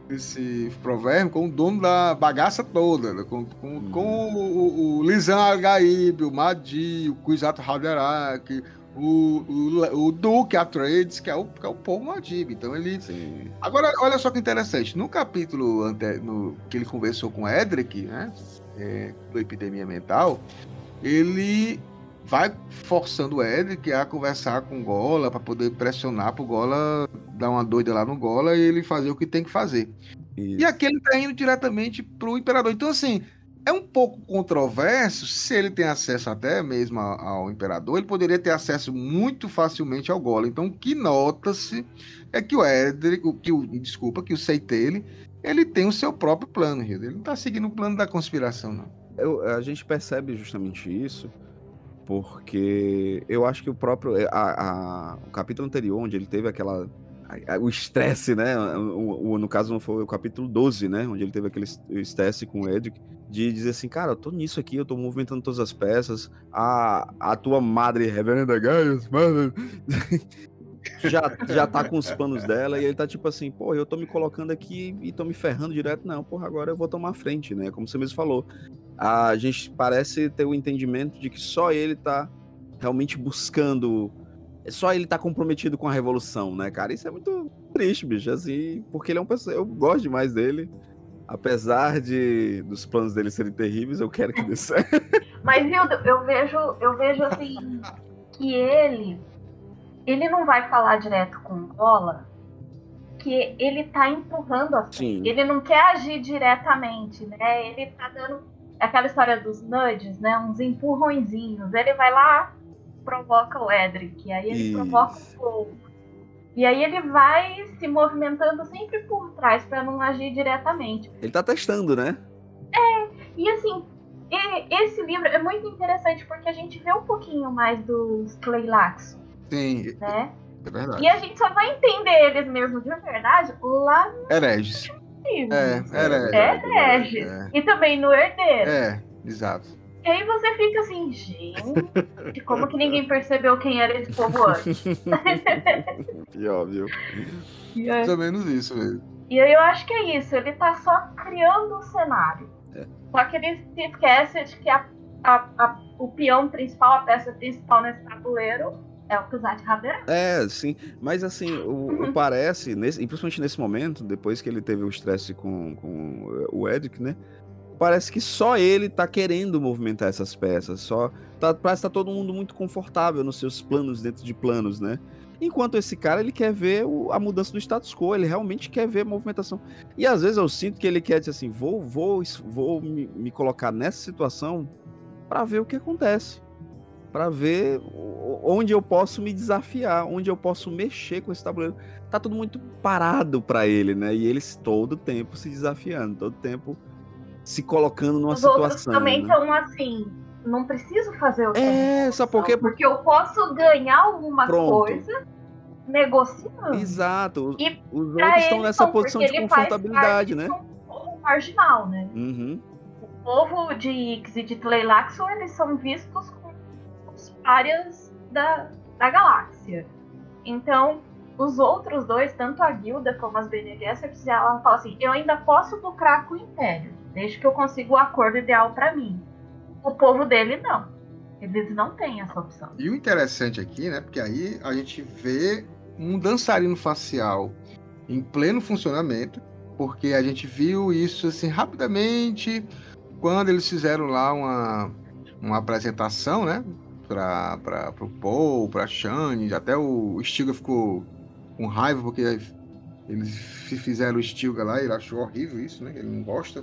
esse provérbio com o dono da bagaça toda. Né? Com, com, hum. com o, o Lisan Algaíbe, o Madi, o Kuizato Haderach, o, o, o Duque Atreides, que é o, que é o Paul Madib. Então ele. Sim. Agora, olha só que interessante. No capítulo ante, no, que ele conversou com Edric, né? É, do Epidemia Mental, ele vai forçando o Edric a conversar com o Gola para poder pressionar pro Gola dar uma doida lá no Gola e ele fazer o que tem que fazer. Isso. E aqui ele tá indo diretamente pro Imperador. Então, assim, é um pouco controverso se ele tem acesso até mesmo ao Imperador. Ele poderia ter acesso muito facilmente ao Gola. Então, o que nota-se é que o Edric, que o, desculpa, que o Seitele, ele tem o seu próprio plano, Ele não tá seguindo o plano da conspiração, não. Eu, a gente percebe justamente isso porque eu acho que o próprio. A, a, o capítulo anterior, onde ele teve aquela. A, o estresse, né? O, o, no caso, foi o capítulo 12, né? Onde ele teve aquele estresse com o Edric, de dizer assim, cara, eu tô nisso aqui, eu tô movimentando todas as peças. A, a tua madre, Reverenda Gaius, mano. já, já tá com os panos dela, e ele tá tipo assim, pô, eu tô me colocando aqui e tô me ferrando direto. Não, porra, agora eu vou tomar frente, né? Como você mesmo falou a gente parece ter o entendimento de que só ele tá realmente buscando. Só ele tá comprometido com a revolução, né, cara? Isso é muito triste, bicho, assim, porque ele é um pessoa. Eu gosto demais dele. Apesar de dos planos dele serem terríveis, eu quero que dê certo. Mas, Hildo, eu vejo, eu vejo assim, que ele. Ele não vai falar direto com o Bola, que ele tá empurrando assim. Ele não quer agir diretamente, né? Ele tá dando aquela história dos nudges, né? Uns empurrõezinhos. Ele vai lá, provoca o Edric, aí ele Isso. provoca o povo. E aí ele vai se movimentando sempre por trás para não agir diretamente. Ele tá testando, né? É, e assim, esse livro é muito interessante porque a gente vê um pouquinho mais dos Claylaxo. Sim. Né? É verdade. E a gente só vai entender eles mesmo de verdade lá no Hereges. É, era. É, Regis. É. E também no Herdeiro. É, exato. E aí você fica assim, gente, como que ninguém percebeu quem era esse povo antes? Pior, viu? É. Mais ou menos isso mesmo. E aí eu acho que é isso, ele tá só criando o um cenário. É. Só que ele se esquece de que a, a, a, o peão principal, a peça principal nesse tabuleiro, é o Kuzat Haber. É, sim. Mas assim, o, o parece, nesse, e principalmente nesse momento, depois que ele teve o estresse com, com o Edric, né? Parece que só ele tá querendo movimentar essas peças. Só tá, parece que tá todo mundo muito confortável nos seus planos dentro de planos, né? Enquanto esse cara, ele quer ver o, a mudança do status quo, ele realmente quer ver a movimentação. E às vezes eu sinto que ele quer dizer assim, vou, vou, vou me, me colocar nessa situação para ver o que acontece para ver onde eu posso me desafiar, onde eu posso mexer com esse tabuleiro. Tá tudo muito parado para ele, né? E eles todo tempo se desafiando, todo tempo se colocando numa Os situação. também estão né? assim, não preciso fazer o que É, só porque porque eu posso ganhar alguma Pronto. coisa negociando. Exato. E os outros estão nessa posição de confortabilidade, né? Um marginal, né? Uhum. O povo de Ix e de Tleilaxo, eles são vistos áreas da, da galáxia. Então, os outros dois, tanto a guilda como as Bene Gesserit, ela fala assim: eu ainda posso lucrar com o Império, desde que eu consiga o acordo ideal para mim. O povo dele não. Eles não têm essa opção. E o interessante aqui, né? Porque aí a gente vê um dançarino facial em pleno funcionamento, porque a gente viu isso assim rapidamente quando eles fizeram lá uma, uma apresentação, né? Para o Paul, para Shane, até o Stiga ficou com raiva porque eles fizeram o Stilga lá, ele achou horrível isso, né? Ele não gosta.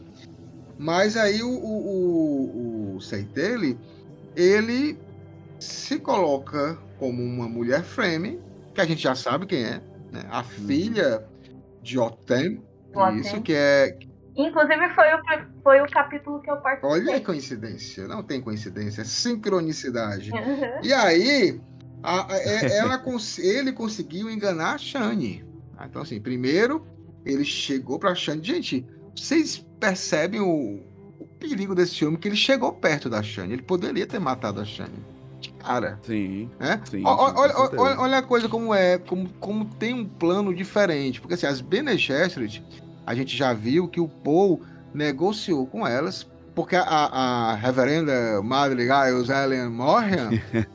Mas aí o, o, o, o Seitele, ele se coloca como uma mulher frame, que a gente já sabe quem é, né? A uhum. filha de Otem, isso que é... Inclusive foi o, foi o capítulo que eu participei. Olha a coincidência, não tem coincidência, é sincronicidade. Uhum. E aí, a, a, é, ela, ele conseguiu enganar a Shane. Então, assim, primeiro ele chegou pra Shane. Gente, vocês percebem o, o perigo desse homem que ele chegou perto da Shane. Ele poderia ter matado a Shane. Cara. Sim. Né? sim, olha, olha, olha, olha, a coisa como é, como, como tem um plano diferente. Porque assim, as Bene Gesserit, a gente já viu que o Paul negociou com elas porque a, a reverenda Madre Giles Ellen Morrian,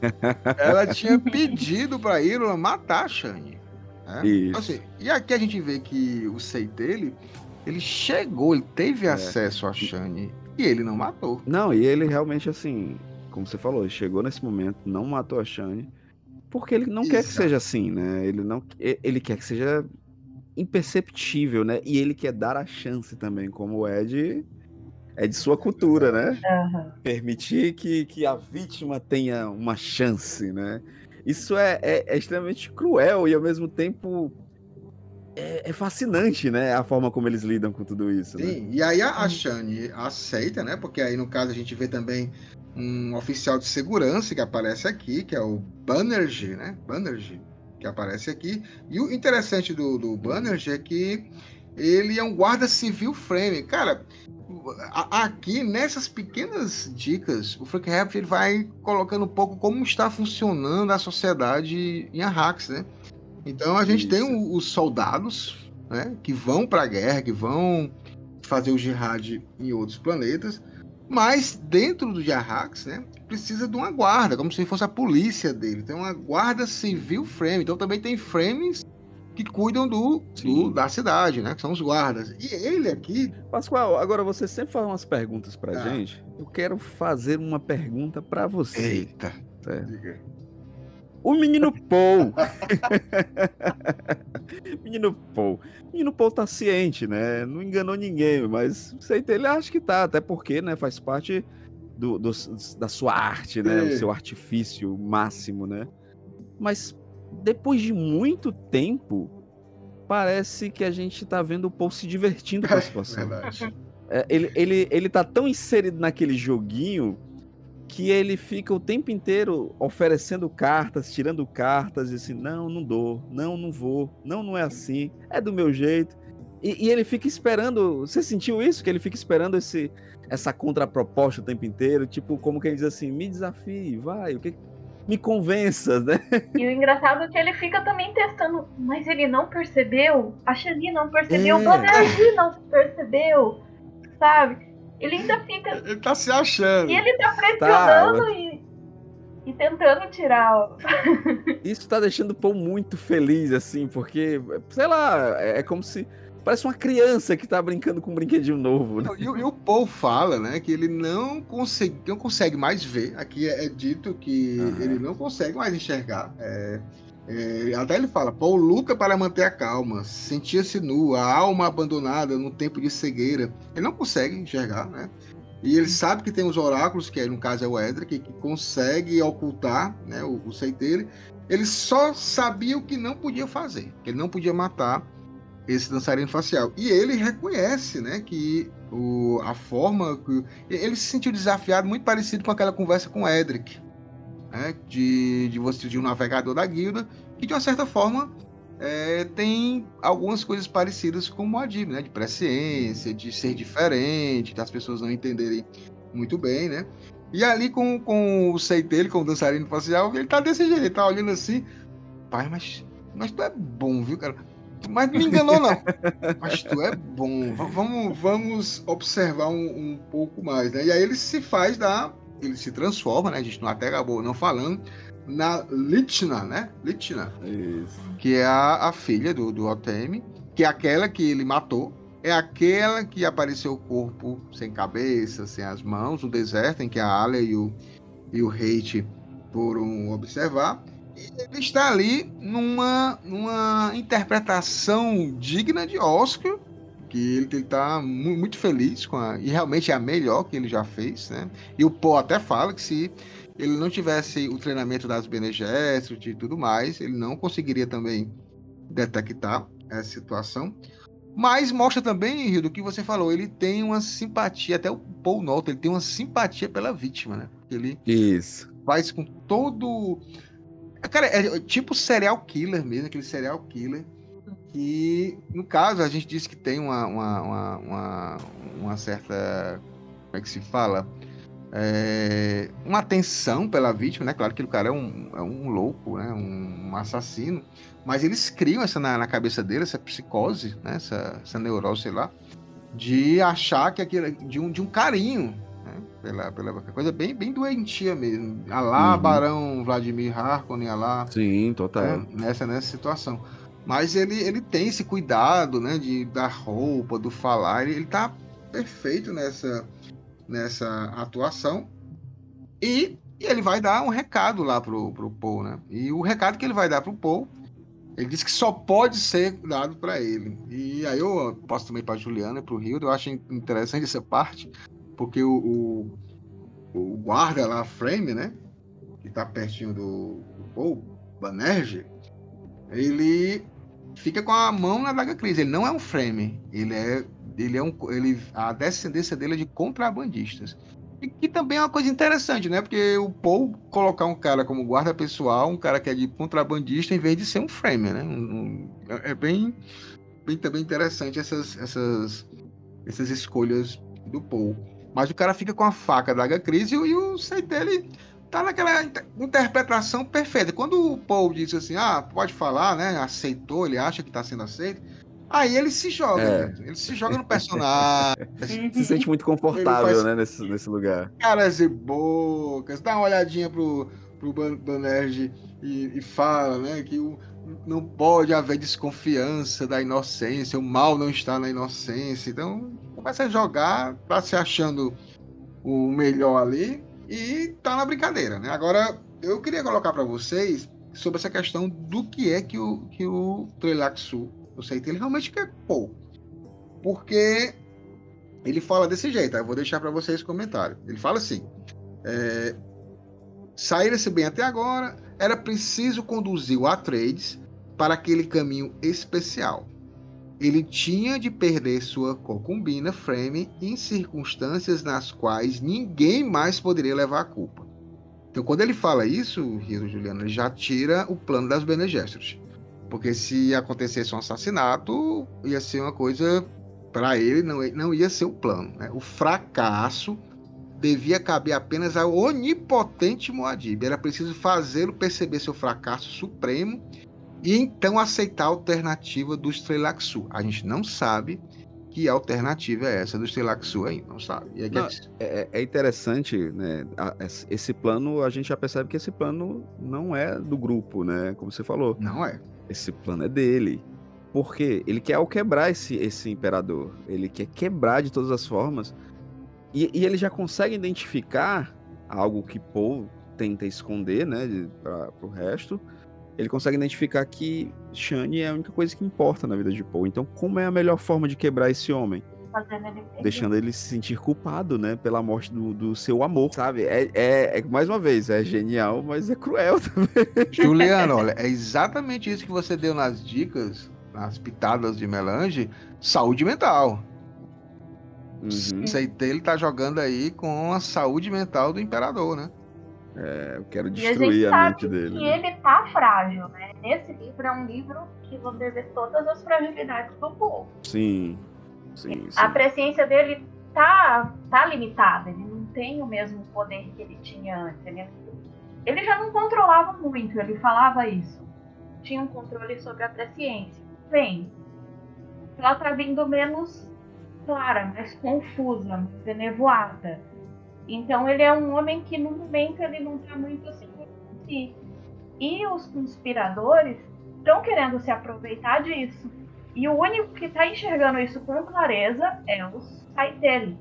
ela tinha pedido para Irla matar a Shane. Né? Então, assim, e aqui a gente vê que o sei dele, ele chegou, ele teve é. acesso a Shane e ele não matou. Não, e ele realmente, assim, como você falou, ele chegou nesse momento, não matou a Shane, porque ele não Exato. quer que seja assim, né? Ele não, ele quer que seja imperceptível, né? E ele quer dar a chance também, como o Ed é de sua cultura, né? Uhum. Permitir que, que a vítima tenha uma chance, né? Isso é, é, é extremamente cruel e ao mesmo tempo é, é, fascinante, né? A forma como eles lidam com tudo isso. Né? Sim, né? e aí a, a Shane aceita, né? Porque aí no caso a gente vê também um oficial de segurança que aparece aqui, que é o Banerjee, né? Banerjee, que aparece aqui. E o interessante do, do Banerjee é que ele é um guarda civil frame. Cara, aqui nessas pequenas dicas, o Frank Herbert ele vai colocando um pouco como está funcionando a sociedade em Arrax, né? Então a gente Isso. tem os soldados, né, que vão para a guerra, que vão fazer o jihad em outros planetas, mas dentro do Arrax, né, precisa de uma guarda, como se fosse a polícia dele. Tem uma guarda civil frame. Então também tem frames que cuidam do, do, da cidade, né? Que são os guardas. E ele aqui. Pascoal, agora você sempre faz umas perguntas pra ah. gente. Eu quero fazer uma pergunta para você. Eita. Diga. O menino Paul. menino Paul. Menino Paul tá ciente, né? Não enganou ninguém, mas sei ele acha que tá, até porque, né, faz parte do, do da sua arte, né? O seu artifício máximo, né? Mas depois de muito tempo, parece que a gente tá vendo o Paul se divertindo com a situação. É, ele, ele, ele tá tão inserido naquele joguinho que ele fica o tempo inteiro oferecendo cartas, tirando cartas, e assim, não, não dou, não, não vou, não, não é assim, é do meu jeito. E, e ele fica esperando. Você sentiu isso? Que ele fica esperando esse, essa contraproposta o tempo inteiro? Tipo, como que ele diz assim, me desafie, vai, o que, me convença, né? E o engraçado é que ele fica também testando, mas ele não percebeu, a Shani não percebeu, é. o Bonergy não percebeu, sabe? Ele ainda fica. Ele tá se achando. E ele tá pressionando tá, e, e tentando tirar. Isso tá deixando o Paul muito feliz, assim, porque, sei lá, é, é como se Parece uma criança que tá brincando com um brinquedinho novo. Né? E, e, o Paul fala, né, que ele não consegue, não consegue mais ver. Aqui é, é dito que uhum. ele não consegue mais enxergar. É, é, até ele fala: Paul luta para manter a calma, sentia-se nu, a alma abandonada no tempo de cegueira. Ele não consegue enxergar, né? E ele sabe que tem os oráculos, que no caso é o Edric, que consegue ocultar né, o, o seio dele. Ele só sabia o que não podia fazer, que ele não podia matar esse dançarino facial. E ele reconhece, né, que o, a forma que ele se sentiu desafiado muito parecido com aquela conversa com Edric, né, de, de você de um navegador da guilda, que de uma certa forma é, tem algumas coisas parecidas com o Moadib, né, de presciência, de ser diferente, das pessoas não entenderem muito bem, né? E ali com, com o seio dele, com o dançarino facial, ele tá desse jeito, ele tá olhando assim. Pai, mas, mas tu é bom, viu, cara? Mas não me enganou, não. Mas tu é bom. Vamos, vamos observar um, um, pouco mais, né? E aí ele se faz da. Ele se transforma, né? A gente não até acabou não falando. Na Litna, né? Litna. Isso. Que é a, a filha do, do Otemi, que é aquela que ele matou. É aquela que apareceu o corpo sem cabeça, sem as mãos, no deserto, em que a Alia e o, e o Hate foram observar ele está ali numa, numa interpretação digna de Oscar, que ele está muito feliz com a, e realmente é a melhor que ele já fez, né? E o Paul até fala que se ele não tivesse o treinamento das Bene Gesserit e tudo mais, ele não conseguiria também detectar essa situação. Mas mostra também, Rio, do que você falou, ele tem uma simpatia, até o Paul nota, ele tem uma simpatia pela vítima, né? Ele Isso. faz com todo Cara, é tipo serial killer mesmo, aquele serial killer. Que, no caso, a gente disse que tem uma, uma, uma, uma, uma certa. Como é que se fala? É, uma atenção pela vítima, né? Claro que o cara é um, é um louco, né? Um, assassino. Mas eles criam essa na, na cabeça dele, essa psicose, né? essa, essa neurose, sei lá, de achar que aquilo. de um, de um carinho pela, pela coisa bem, bem doentia mesmo. Alá, uhum. Barão Vladimir Harkonnen, alá. Sim, total. Né, nessa, nessa situação. Mas ele, ele tem esse cuidado, né, de da roupa, do falar, ele, ele tá perfeito nessa, nessa atuação. E, e, ele vai dar um recado lá pro, pro Paul, né? E o recado que ele vai dar pro Paul, ele diz que só pode ser dado para ele. E aí eu posso também para Juliana e pro Rio, eu acho interessante essa parte, porque o, o, o, guarda lá, Frame, né? Que tá pertinho do, do Paul, Banerje, ele fica com a mão na daga crise. Ele não é um Frame, ele é, ele é um, ele, a descendência dele é de contrabandistas. E que também é uma coisa interessante, né? Porque o Paul colocar um cara como guarda pessoal, um cara que é de contrabandista, em vez de ser um frame, né? Um, um, é bem, bem também interessante essas, essas, essas escolhas do Paul. Mas o cara fica com a faca da H-Crise e, o sei dele tá naquela interpretação perfeita. Quando o Paul disse assim, ah, pode falar, né? Aceitou, ele acha que tá sendo aceito. Aí ele se joga, é. ele se joga no personagem. se sente muito confortável, faz... né, nesse, nesse lugar. Caras e bocas, dá uma olhadinha pro, pro Banerj e, e fala, né, que o, não pode haver desconfiança da inocência, o mal não está na inocência. Então, começa a jogar, tá se achando o melhor ali e tá na brincadeira, né? Agora, eu queria colocar para vocês sobre essa questão do que é que o, que o Trelaxu, o Seita, ele realmente quer pôr. Porque ele fala desse jeito, eu vou deixar para vocês o comentário. Ele fala assim: é, saíram-se bem até agora, era preciso conduzir o Atreides para aquele caminho especial ele tinha de perder sua concubina Frame em circunstâncias nas quais ninguém mais poderia levar a culpa. Então, quando ele fala isso, Rio Juliano, ele já tira o plano das Bene Gesserit. Porque se acontecesse um assassinato, ia ser uma coisa para ele, não, não ia ser o plano. Né? O fracasso devia caber apenas ao onipotente Moadib. Era preciso fazê-lo perceber seu fracasso supremo e então aceitar a alternativa do Strelaxu. A gente não sabe que alternativa é essa do Strelaxu ainda, não sabe. É, não, é, é, interessante, né? Esse plano, a gente já percebe que esse plano não é do grupo, né? Como você falou. Não é. Esse plano é dele. Porque ele quer quebrar esse, esse imperador. Ele quer quebrar de todas as formas. E, e ele já consegue identificar algo que Paul tenta esconder, né? Para o resto ele consegue identificar que Shane é a única coisa que importa na vida de Paul. Então, como é a melhor forma de quebrar esse homem? Ele Deixando ele se sentir culpado, né? Pela morte do, do seu amor, sabe? É, é, é, mais uma vez, é genial, mas é cruel também. Juliano, olha, é exatamente isso que você deu nas dicas, nas pitadas de melange, saúde mental. Uhum. Ele tá jogando aí com a saúde mental do imperador, né? É, eu quero destruir a, a, mente dele. E né? ele tá frágil, né? Nesse livro é um livro que você vê todas as fragilidades do povo. Sim. Sim, sim. A presciência dele tá, tá limitada. Ele não tem o mesmo poder que ele tinha antes. Ele, ele já não controlava muito, ele falava isso. Tinha um controle sobre a presciência. Bem, ela tá vindo menos clara, mais confusa, mais enevoada. Então ele é um homem que no momento ele não tá muito seguro de si. E os conspiradores estão querendo se aproveitar disso. E o único que está enxergando isso com clareza é o pai dele.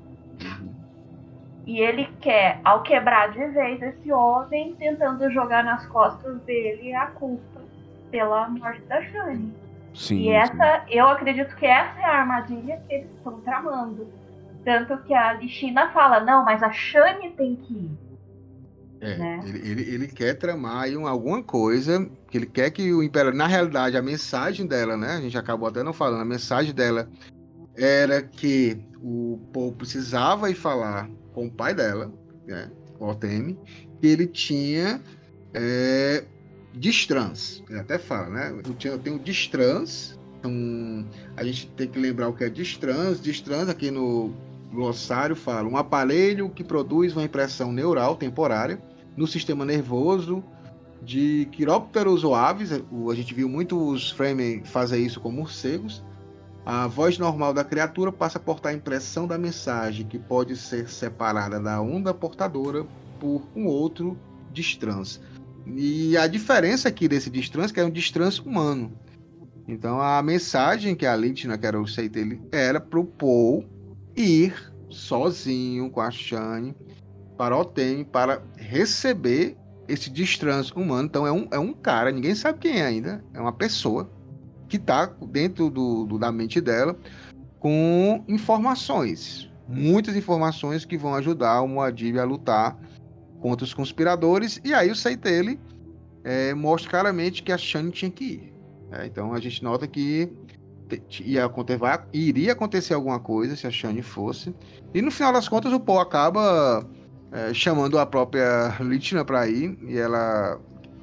E ele quer, ao quebrar de vez esse homem, tentando jogar nas costas dele a culpa pela morte da Shani. Sim, e essa, eu acredito que essa é a armadilha que eles estão tramando. Tanto que a Lixina fala, não, mas a Shani tem que ir. É, né? ele, ele, ele quer tramar aí um- alguma coisa, que ele quer que o Império. Na realidade, a mensagem dela, né? A gente acabou até não falando, a mensagem dela era que o Paul precisava ir falar com o pai dela, né? O Otemi, que ele tinha é, distrans. Ele até fala, né? Eu, tinha, eu tenho distrans. Então, a gente tem que lembrar o que é distrans. Distrans, aqui no glossário, fala um aparelho que produz uma impressão neural temporária no sistema nervoso de quirópteros ou aves. O- A gente viu muitos Fremen fazer isso com morcegos. A voz normal da criatura passa a portar a impressão da mensagem, que pode ser separada da onda portadora por um outro distrans. E a diferença aqui desse distrans é que é um distrans humano. Então a mensagem que a Litna, que era o Seitele, era pro Paul ir sozinho com a Shane para Otemi para receber esse distrans humano. Então é um, é um cara, ninguém sabe quem é ainda, é uma pessoa que está dentro do, do- da mente dela com informações, muitas informações que vão ajudar o Muad'Dib a lutar contra os conspiradores. E aí o Seitele é, mostra claramente que a Shane tinha que ir. né? então a gente nota que ia acontecer, iria acontecer alguma coisa se a Shane fosse. E no final das contas o Paul acaba é, chamando a própria Litna para ir e ela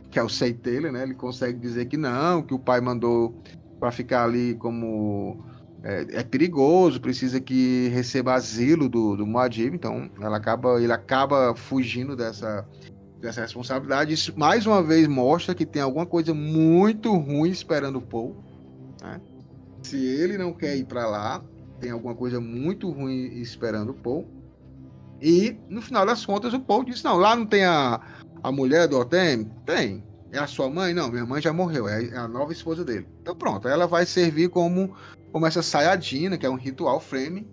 que é o Seitele, né? Ele consegue dizer que não, que o pai mandou para ficar ali como é, é perigoso, precisa que receba asilo do, do Muad'Dib, então ela acaba, ele acaba fugindo dessa, dessa responsabilidade. Isso mais uma vez mostra que tem alguma coisa muito ruim esperando o Paul. né? Se ele não quer ir para lá, tem alguma coisa muito ruim esperando o Paul. E no final das contas o Paul disse: Não, lá não tem a, a mulher do Otem? Tem. É a sua mãe? Não, minha mãe já morreu, é a nova esposa dele. Então pronto, ela vai servir como, como essa saiadina, que é um ritual frame,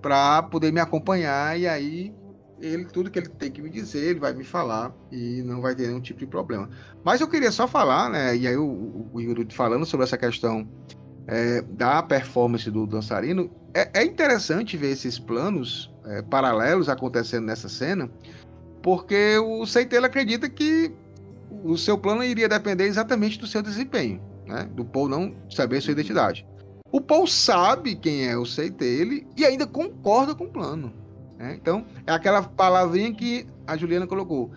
para poder me acompanhar e aí ele tudo que ele tem que me dizer, ele vai me falar e não vai ter nenhum tipo de problema. Mas eu queria só falar, né, e aí o, o, falando sobre essa questão é, da performance do dançarino, é, é interessante ver esses planos é, paralelos acontecendo nessa cena, porque o Seitelo acredita que o seu plano iria depender exatamente do seu desempenho, né? Do Paul não saber sua identidade. O Paul sabe quem é o Seitele e ainda concorda com o plano. né? Então, é aquela palavrinha que a Juliana colocou.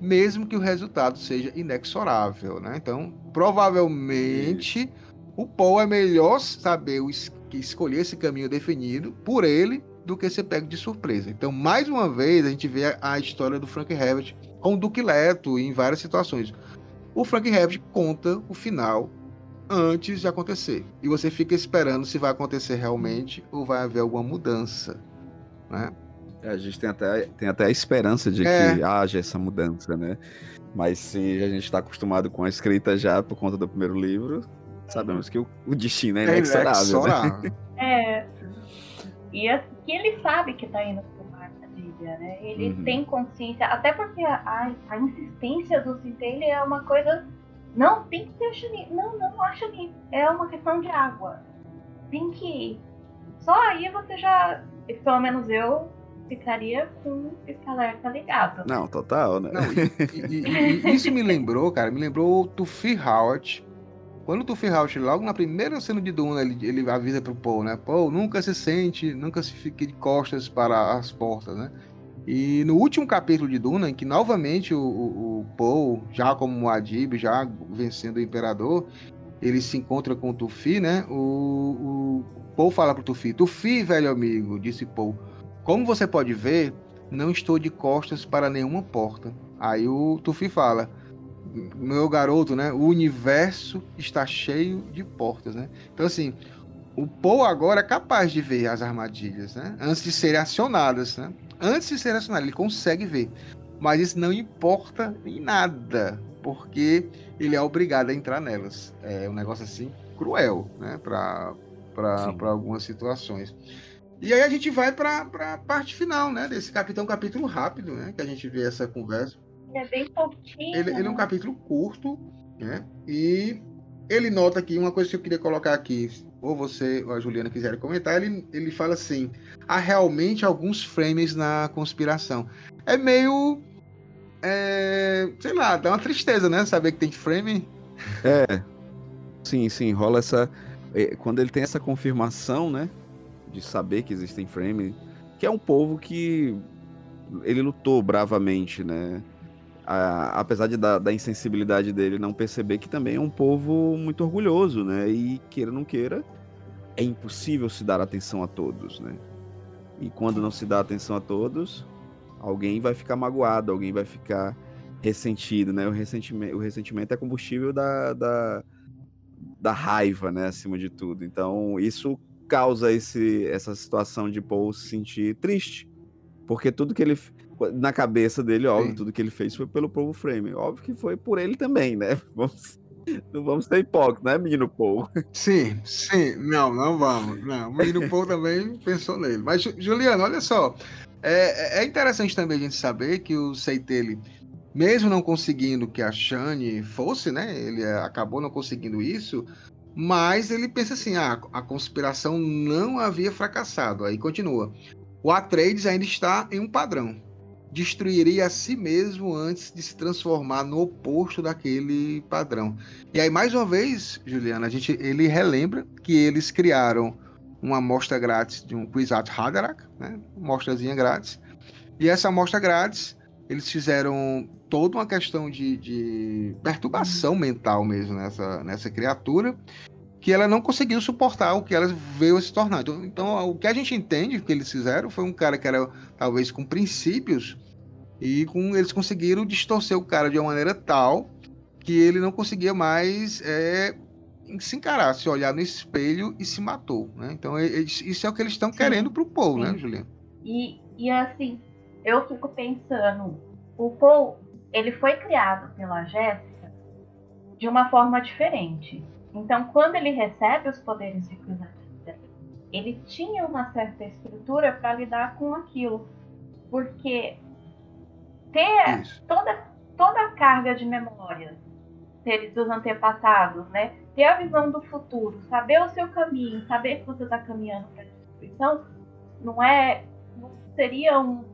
Mesmo que o resultado seja inexorável, né? Então, provavelmente, o Paul é melhor saber escolher esse caminho definido por ele do que ser pego de surpresa. Então, mais uma vez, a gente vê a, a história do Frank Herbert com o Duque Leto em várias situações. O Frank Herbert conta o final antes de acontecer. E você fica esperando se vai acontecer realmente ou vai haver alguma mudança. Né? É, a gente tem até, tem até a esperança de É. que haja essa mudança, né? Mas se a gente está acostumado com a escrita já por conta do primeiro livro, sabemos que o, o destino é inexorável. né? É. E é que ele sabe que tá indo pra uma armadilha, né? Ele Uhum. tem consciência, até porque a, a, a insistência do Centelha é uma coisa. Não, tem que ter Shani. Não, não acha ali. É uma questão de água. Tem que ir. Só aí você já. Pelo menos eu ficaria com esse alerta ligado. Não, total, né? Não, e- e- e isso me lembrou, cara, me lembrou o Tufi Howard. Quando o Howard, logo na primeira cena de Duna, ele, ele avisa pro Paul, né? Paul, nunca se sente, nunca se fique de costas para as portas, né? E no último capítulo de Duna, em que novamente o, o, o Paul, já como Muad'Dib, já vencendo o Imperador, ele se encontra com o Tufi, né? O, o Paul fala pro Tufi, Tufi, velho amigo, disse Paul, como você pode ver, não estou de costas para nenhuma porta. Aí o Tufi fala, meu garoto, né? O universo está cheio de portas, né? Então, assim, o Paul agora é capaz de ver as armadilhas, né? Antes de serem acionadas, né? Antes de serem acionadas, ele consegue ver. Mas isso não importa em nada, porque ele é obrigado a entrar nelas. É um negócio assim cruel, né? Para algumas situações. E aí a gente vai para a parte final, né? Desse capítulo, um capítulo rápido, né? Que a gente vê essa conversa. É bem pouquinho. Ele, ele é um capítulo curto, né? E ele nota aqui uma coisa que eu queria colocar aqui, ou você ou a Juliana quiserem comentar, ele, ele fala assim: há realmente alguns frames na conspiração. É meio. É, sei lá, dá uma tristeza, né? Saber que tem frame. É. Sim, sim, rola essa. É, quando ele tem essa confirmação, né? De saber que existem frames, que é um povo que ele lutou bravamente, né? A, apesar de, da, da, insensibilidade dele não perceber que também é um povo muito orgulhoso, né? E queira ou não queira, é impossível se dar atenção a todos, né? E quando não se dá atenção a todos, alguém vai ficar magoado, alguém vai ficar ressentido, né? O ressentimento, o ressentimento é combustível da, da, da raiva, né? Acima de tudo. Então, isso causa esse, essa situação de Paul se sentir triste. Porque tudo que ele na cabeça dele, óbvio, Sim. tudo que ele fez foi pelo povo Frame. Óbvio que foi por ele também, né? Vamos, não vamos ser hipócritas, né, menino Paul? Sim, sim. Não, não vamos. Não, o menino Paul também pensou nele. Mas, Juliano, olha só. É, é interessante também a gente saber que o Seitele, mesmo não conseguindo que a Shane fosse, né? Ele acabou não conseguindo isso. Mas ele pensa assim: ah, a conspiração não havia fracassado. Aí continua. O Atreides ainda está em um padrão destruiria a si mesmo antes de se transformar no oposto daquele padrão. E aí, mais uma vez, Juliana, a gente, ele relembra que eles criaram uma amostra grátis de um Kwisatz Haderach, né? mostrazinha grátis. E essa amostra grátis, eles fizeram toda uma questão de, de perturbação mental mesmo nessa, nessa criatura, que ela não conseguiu suportar o que ela veio a se tornar. Então, então, o que a gente entende que eles fizeram foi um cara que era talvez com princípios e com, eles conseguiram distorcer o cara de uma maneira tal que ele não conseguia mais é, se encarar, se olhar no espelho e se matou. Né? Então, isso é o que eles estão querendo pro Paul, né, Sim. né, Juliana? E, e assim, eu fico pensando, o Paul, ele foi criado pela Jéssica de uma forma diferente. Então, quando ele recebe os poderes de Crisantida, ele tinha uma certa estrutura para lidar com aquilo. Porque ter toda, toda a carga de memórias dos antepassados, né? Ter a visão do futuro, saber o seu caminho, saber que você está caminhando para a destruição, não é, não seria um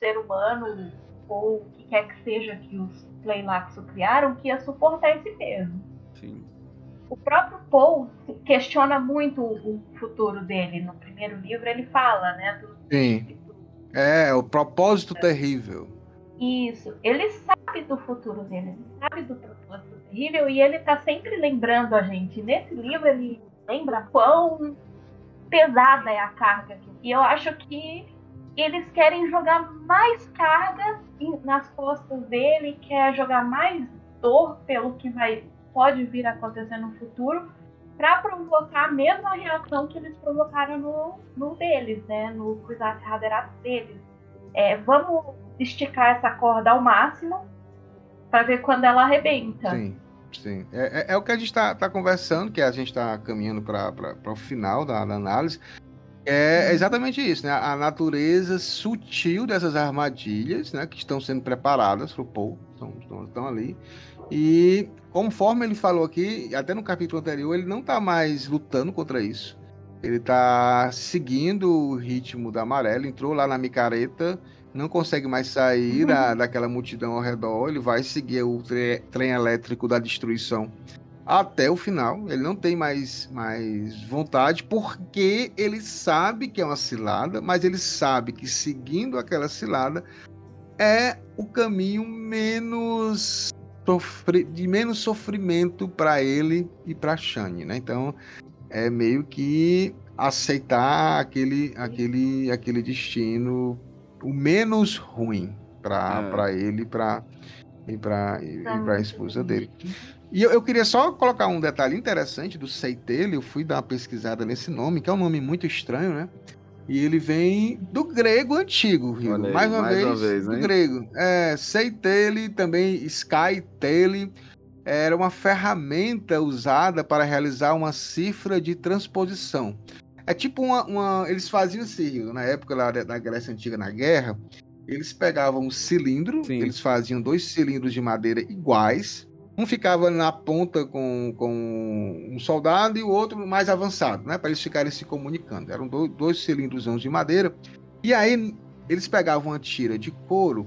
ser humano ou o que quer que seja que os Playlaxo criaram que ia suportar esse peso. Sim. O próprio Paul questiona muito o futuro dele. No primeiro livro ele fala, né? Do... Sim. É, o propósito é. terrível. Isso. Ele sabe do futuro dele, ele sabe do propósito terrível e ele tá sempre lembrando a gente. Nesse livro ele lembra quão pesada é a carga. E eu acho que eles querem jogar mais carga nas costas dele, quer jogar mais dor pelo que vai pode vir a acontecer no futuro, para provocar a mesma reação que eles provocaram no, no deles, né? No Kwisatz Haderach deles. É, vamos esticar essa corda ao máximo para ver quando ela arrebenta. Sim, sim. É, é, é o que a gente está tá conversando, que a gente está caminhando para o final da, da análise. É exatamente isso, né? A natureza sutil dessas armadilhas, né? Que estão sendo preparadas para o Paul, estão, estão, estão ali. E conforme ele falou aqui, até no capítulo anterior, ele não está mais lutando contra isso. Ele está seguindo o ritmo da amarela, entrou lá na micareta não consegue mais sair uhum. da, daquela multidão ao redor, ele vai seguir o tre trem elétrico da destruição até o final. Ele não tem mais, mais vontade, porque ele sabe que é uma cilada, mas ele sabe que seguindo aquela cilada é o caminho menos de menos sofrimento para ele e para Shane, né? Então é meio que aceitar aquele aquele aquele destino o menos ruim para É. ele pra, e para e para a esposa dele. E eu, eu queria só colocar um detalhe interessante do Seitele, eu fui dar uma pesquisada nesse nome, que é um nome muito estranho, né? E ele vem do grego antigo, aí, mais uma mais vez, uma vez, do hein? grego. É, Seitele, também Skytele, era uma ferramenta usada para realizar uma cifra de transposição. É tipo uma. uma- eles faziam assim, na época lá da Grécia Antiga, na guerra, eles pegavam um cilindro, Sim. eles faziam dois cilindros de madeira iguais, um ficava na ponta com, com um soldado e o outro mais avançado, né? Para eles ficarem se comunicando. Eram do- dois cilindros de madeira. E aí eles pegavam uma tira de couro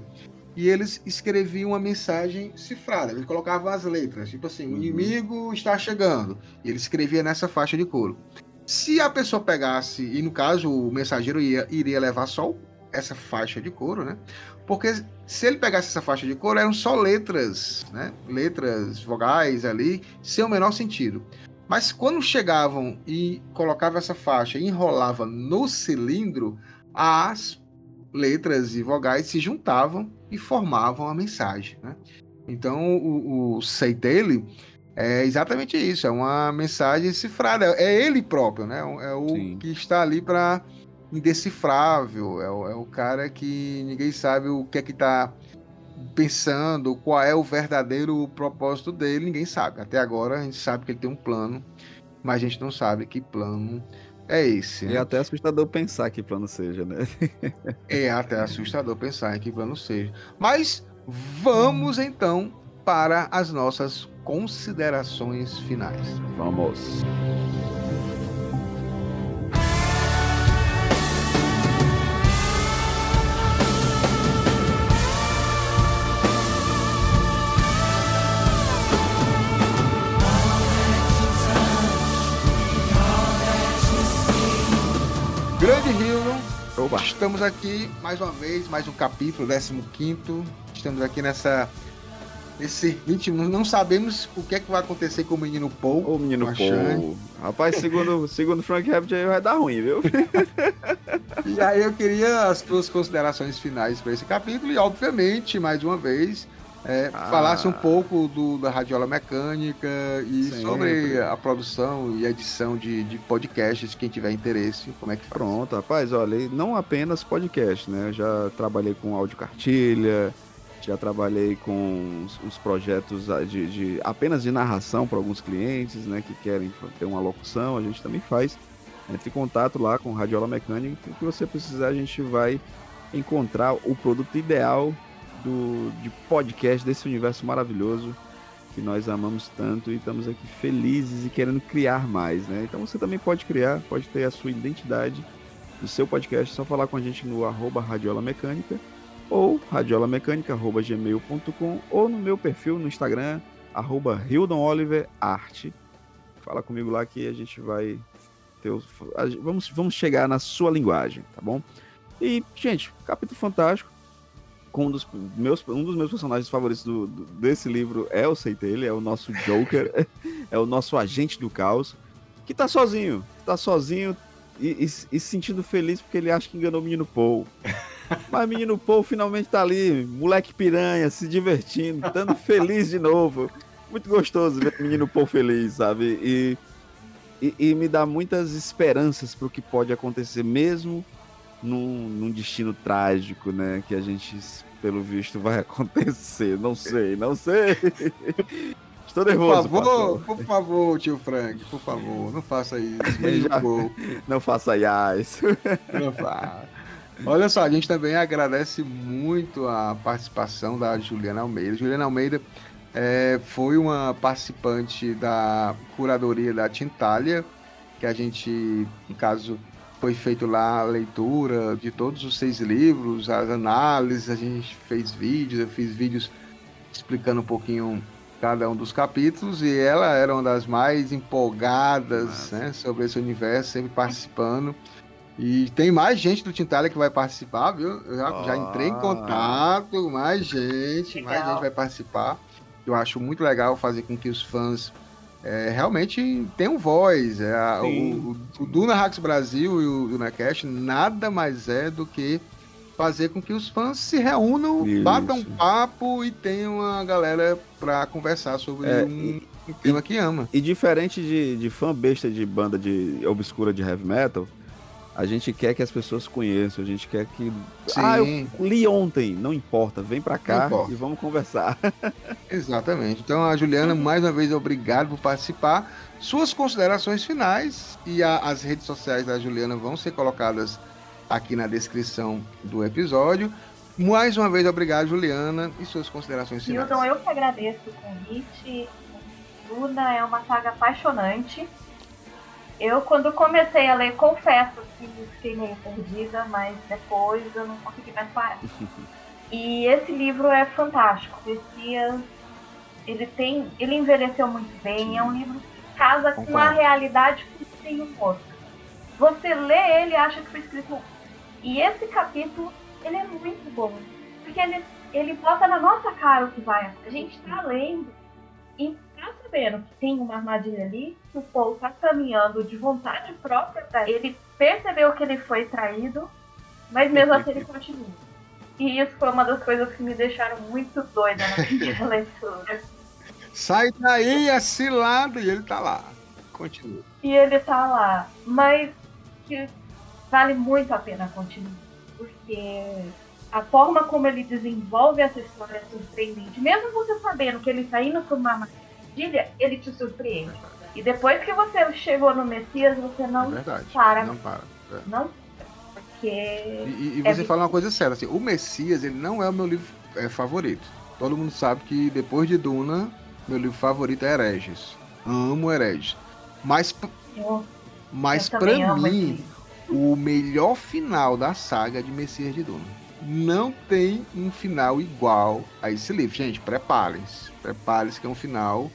e eles escreviam uma mensagem cifrada. Eles colocavam as letras, tipo assim, o Uhum. inimigo está chegando. E ele escrevia nessa faixa de couro. Se a pessoa pegasse, e no caso o mensageiro ia, iria levar só essa faixa de couro, né? Porque se ele pegasse essa faixa de couro, eram só letras, né? Letras, vogais ali, sem o menor sentido. Mas quando chegavam e colocavam essa faixa e enrolava no cilindro, as letras e vogais se juntavam e formavam a mensagem, né? Então o, o Seitele é exatamente isso, é uma mensagem cifrada, é ele próprio, né? É o Sim. que está ali para indecifrável, é o, é o cara que ninguém sabe o que é que tá pensando, qual é o verdadeiro propósito dele, ninguém sabe. Até agora a gente sabe que ele tem um plano, mas a gente não sabe que plano é esse. Né? é até assustador pensar que plano seja, né? É até assustador pensar que plano seja. Mas vamos então para as nossas considerações finais. Vamos. Grande Rio, estamos aqui mais uma vez, mais um capítulo, 15 Estamos aqui nessa esse ritmo. Não sabemos o que é que vai acontecer com o menino Paul. Ô, menino Shane. Paul. Rapaz, segundo, segundo Frank Rabbit aí vai dar ruim, viu? E aí eu queria as tuas considerações finais para esse capítulo e, obviamente, mais uma vez, é, Ah. falasse um pouco do, da radiola mecânica e Sempre. sobre a produção e edição de, de podcasts, quem tiver interesse, como é que faz. Pronto, rapaz, olha, não apenas podcast, né? Eu já trabalhei com áudio cartilha, já trabalhei com os, os projetos de, de- apenas de narração para alguns clientes, né? Que querem ter uma locução, a gente também faz. Entre em contato lá com Radiola Mecânica, o que você precisar, a gente vai encontrar o produto ideal do, de podcast desse universo maravilhoso que nós amamos tanto e estamos aqui felizes e querendo criar mais, né? Então você também pode criar, pode ter a sua identidade do seu podcast, é só falar com a gente no arroba Radiola Mecânica ou radiolamecanica.gmail.com ou no meu perfil no Instagram, arroba Hildon Oliver Arte. Fala comigo lá que a gente vai ter vamos, vamos chegar na sua linguagem, tá bom? E, gente, capítulo fantástico. Um dos meus, um dos meus personagens favoritos do, do- desse livro é o Seitele, é o nosso Joker, é o nosso agente do caos, que tá sozinho, tá sozinho e, e- se sentindo feliz porque ele acha que enganou o menino Paul. Mas o menino Paul finalmente tá ali, moleque piranha, se divertindo, estando feliz de novo. Muito gostoso ver o menino Paul feliz, sabe? E, e, e me dá muitas esperanças pro que pode acontecer, mesmo num, num destino trágico, né? Que a gente, pelo visto, vai acontecer. Não sei, não sei. Estou Por nervoso. favor, pastor. por favor, tio Frank, por favor, não faça isso. Já-. Não faça. Não fa- Olha só, a gente também agradece muito a participação da Juliana Almeida. Juliana Almeida é, foi uma participante da curadoria da Tintalha, que a gente, no caso, foi feito lá a leitura de todos os seis livros, as análises, a gente fez vídeos, eu fiz vídeos explicando um pouquinho cada um dos capítulos e ela era uma das mais empolgadas né, sobre esse universo, sempre participando. E tem mais gente do Tintalha que vai participar, viu? Eu já, já entrei em Ah. contato, mais gente, mais Legal. gente vai participar. Eu acho muito legal fazer com que os fãs é, realmente tenham voz. É, o, o, o Duna Hacks Brasil e o Dunacast nada mais é do que fazer com que os fãs se reúnam, Isso. batam papo e tenham uma galera pra conversar sobre É, um, um tema que ama. E diferente de, de fã besta de banda de obscura de heavy metal, a gente quer que as pessoas conheçam, a gente quer que. Sim. Ah, eu li ontem, não importa, vem pra Não cá e vamos conversar. Exatamente. Então, a Juliana, mais uma vez, obrigado por participar. Suas considerações finais e a- as redes sociais da Juliana vão ser colocadas aqui na descrição do episódio. Mais uma vez, obrigado, Juliana, e suas considerações finais. Eu que agradeço o convite. Luna é uma saga apaixonante. Eu, quando comecei a ler, confesso que fiquei meio perdida, mas depois eu não consegui mais parar. E esse livro é fantástico. Messias, ele tem, ele envelheceu muito bem. É um livro que casa com a Concordo. realidade com nenhum outro. Você lê ele e acha que foi escrito. E esse capítulo, ele é muito bom. Porque ele, ele bota na nossa cara o que vai. A gente tá lendo e tá sabendo que tem uma armadilha ali, que o Paul tá caminhando de vontade própria pra ele percebeu que ele foi traído, mas mesmo assim ele continua. E isso foi uma das coisas que me deixaram muito doida na primeira leitura. Sai daí, a cilada, e ele tá lá. Continua. E ele tá lá. Mas que vale muito a pena continuar. Porque a forma como ele desenvolve essa história é surpreendente. Mesmo você sabendo que ele tá indo pra uma armadilha, ele te surpreende. E depois que você chegou no Messias, você É não verdade. para. Não para. É. Não porque E, e É você fala uma coisa séria, assim, o Messias, ele não é o meu livro é, favorito. Todo mundo sabe que depois de Duna, meu livro favorito é Hereges. Amo Hereges. Mas, eu, mas esse mim. O melhor final da saga é de Messias de Duna. Não tem um final igual a esse livro. Gente, preparem-se. Preparem-se que é um final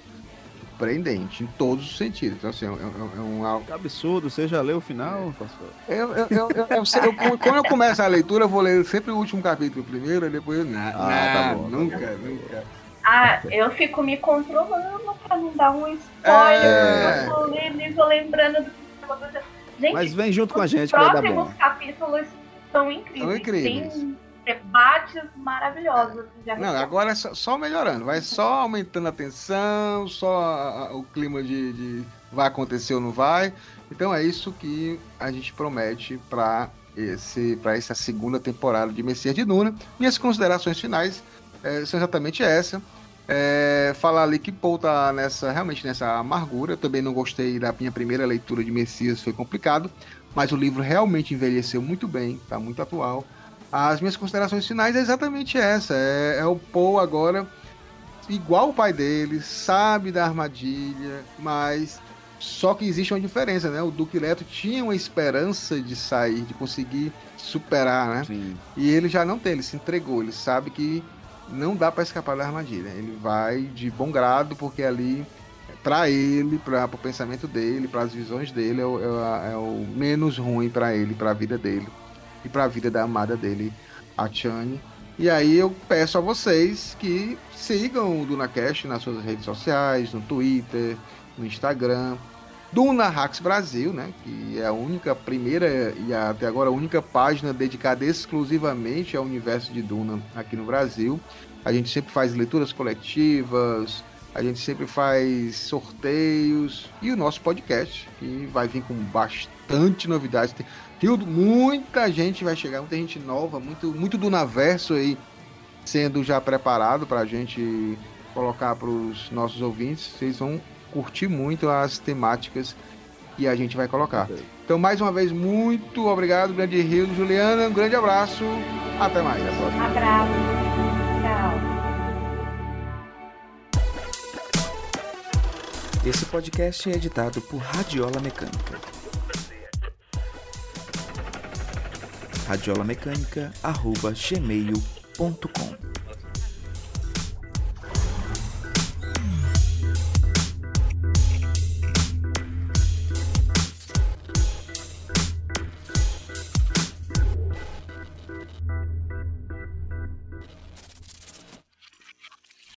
surpreendente em todos os sentidos. Então, assim, é, é- é um, Que absurdo, você já leu o final, pastor? eu, eu, eu, eu- eu sei- eu- quando eu começo a leitura, eu vou ler sempre o último capítulo primeiro, e depois. Não, Ah, tá bom, tá nunca, bom. nunca. Ah, eu fico me controlando pra não dar um spoiler. É. Eu tô lendo e tô lembrando do que acontecendo. Gente, Mas vem junto com a os gente que vai dar próximos bom. capítulos são incríveis. São incríveis. Tem debates maravilhosos. assim, de Não, agora é só, só melhorando, vai só aumentando a tensão, só a- a- o clima de, de vai acontecer ou não vai. Então é isso que a gente promete para esse, para essa segunda temporada de Messias de Duna. Minhas considerações finais eh, são exatamente essa. É, falar ali que Paul tá nessa, realmente nessa amargura. Eu também não gostei da minha primeira leitura de Messias, foi complicado. Mas o livro realmente envelheceu muito bem, tá muito atual. As minhas considerações finais é exatamente essa. É, é o Paul agora igual o pai dele, sabe da armadilha, mas só que existe uma diferença, né? O Duque Leto tinha uma esperança de sair, de conseguir superar, né? Sim. E ele já não tem, ele se entregou, ele sabe que não dá pra escapar da armadilha. Ele vai de bom grado, porque ali, pra ele, para o pensamento dele, para as visões dele, é o, é o- é menos ruim pra ele, pra vida dele e pra vida da amada dele, a Chani. E aí eu peço a vocês que sigam o DunaCast nas suas redes sociais, no Twitter, no Instagram. Duna Hacks Brasil, né? Que é a única, primeira e até agora a única página dedicada exclusivamente ao universo de Duna aqui no Brasil. A gente sempre faz leituras coletivas, a gente sempre faz sorteios e o nosso podcast, que vai vir com bastante novidades. Tem, Hildo, muita gente vai chegar, muita gente nova, muito, muito Dunaverso aí sendo já preparado para a gente colocar para os nossos ouvintes. Vocês vão curtir muito as temáticas que a gente vai colocar. Então, mais uma vez, muito obrigado, grande Rio, Juliana. Um grande abraço. Até mais. Um abraço. Tchau. Esse podcast é editado por Radiola Mecânica. radiolamecânica.gmail.com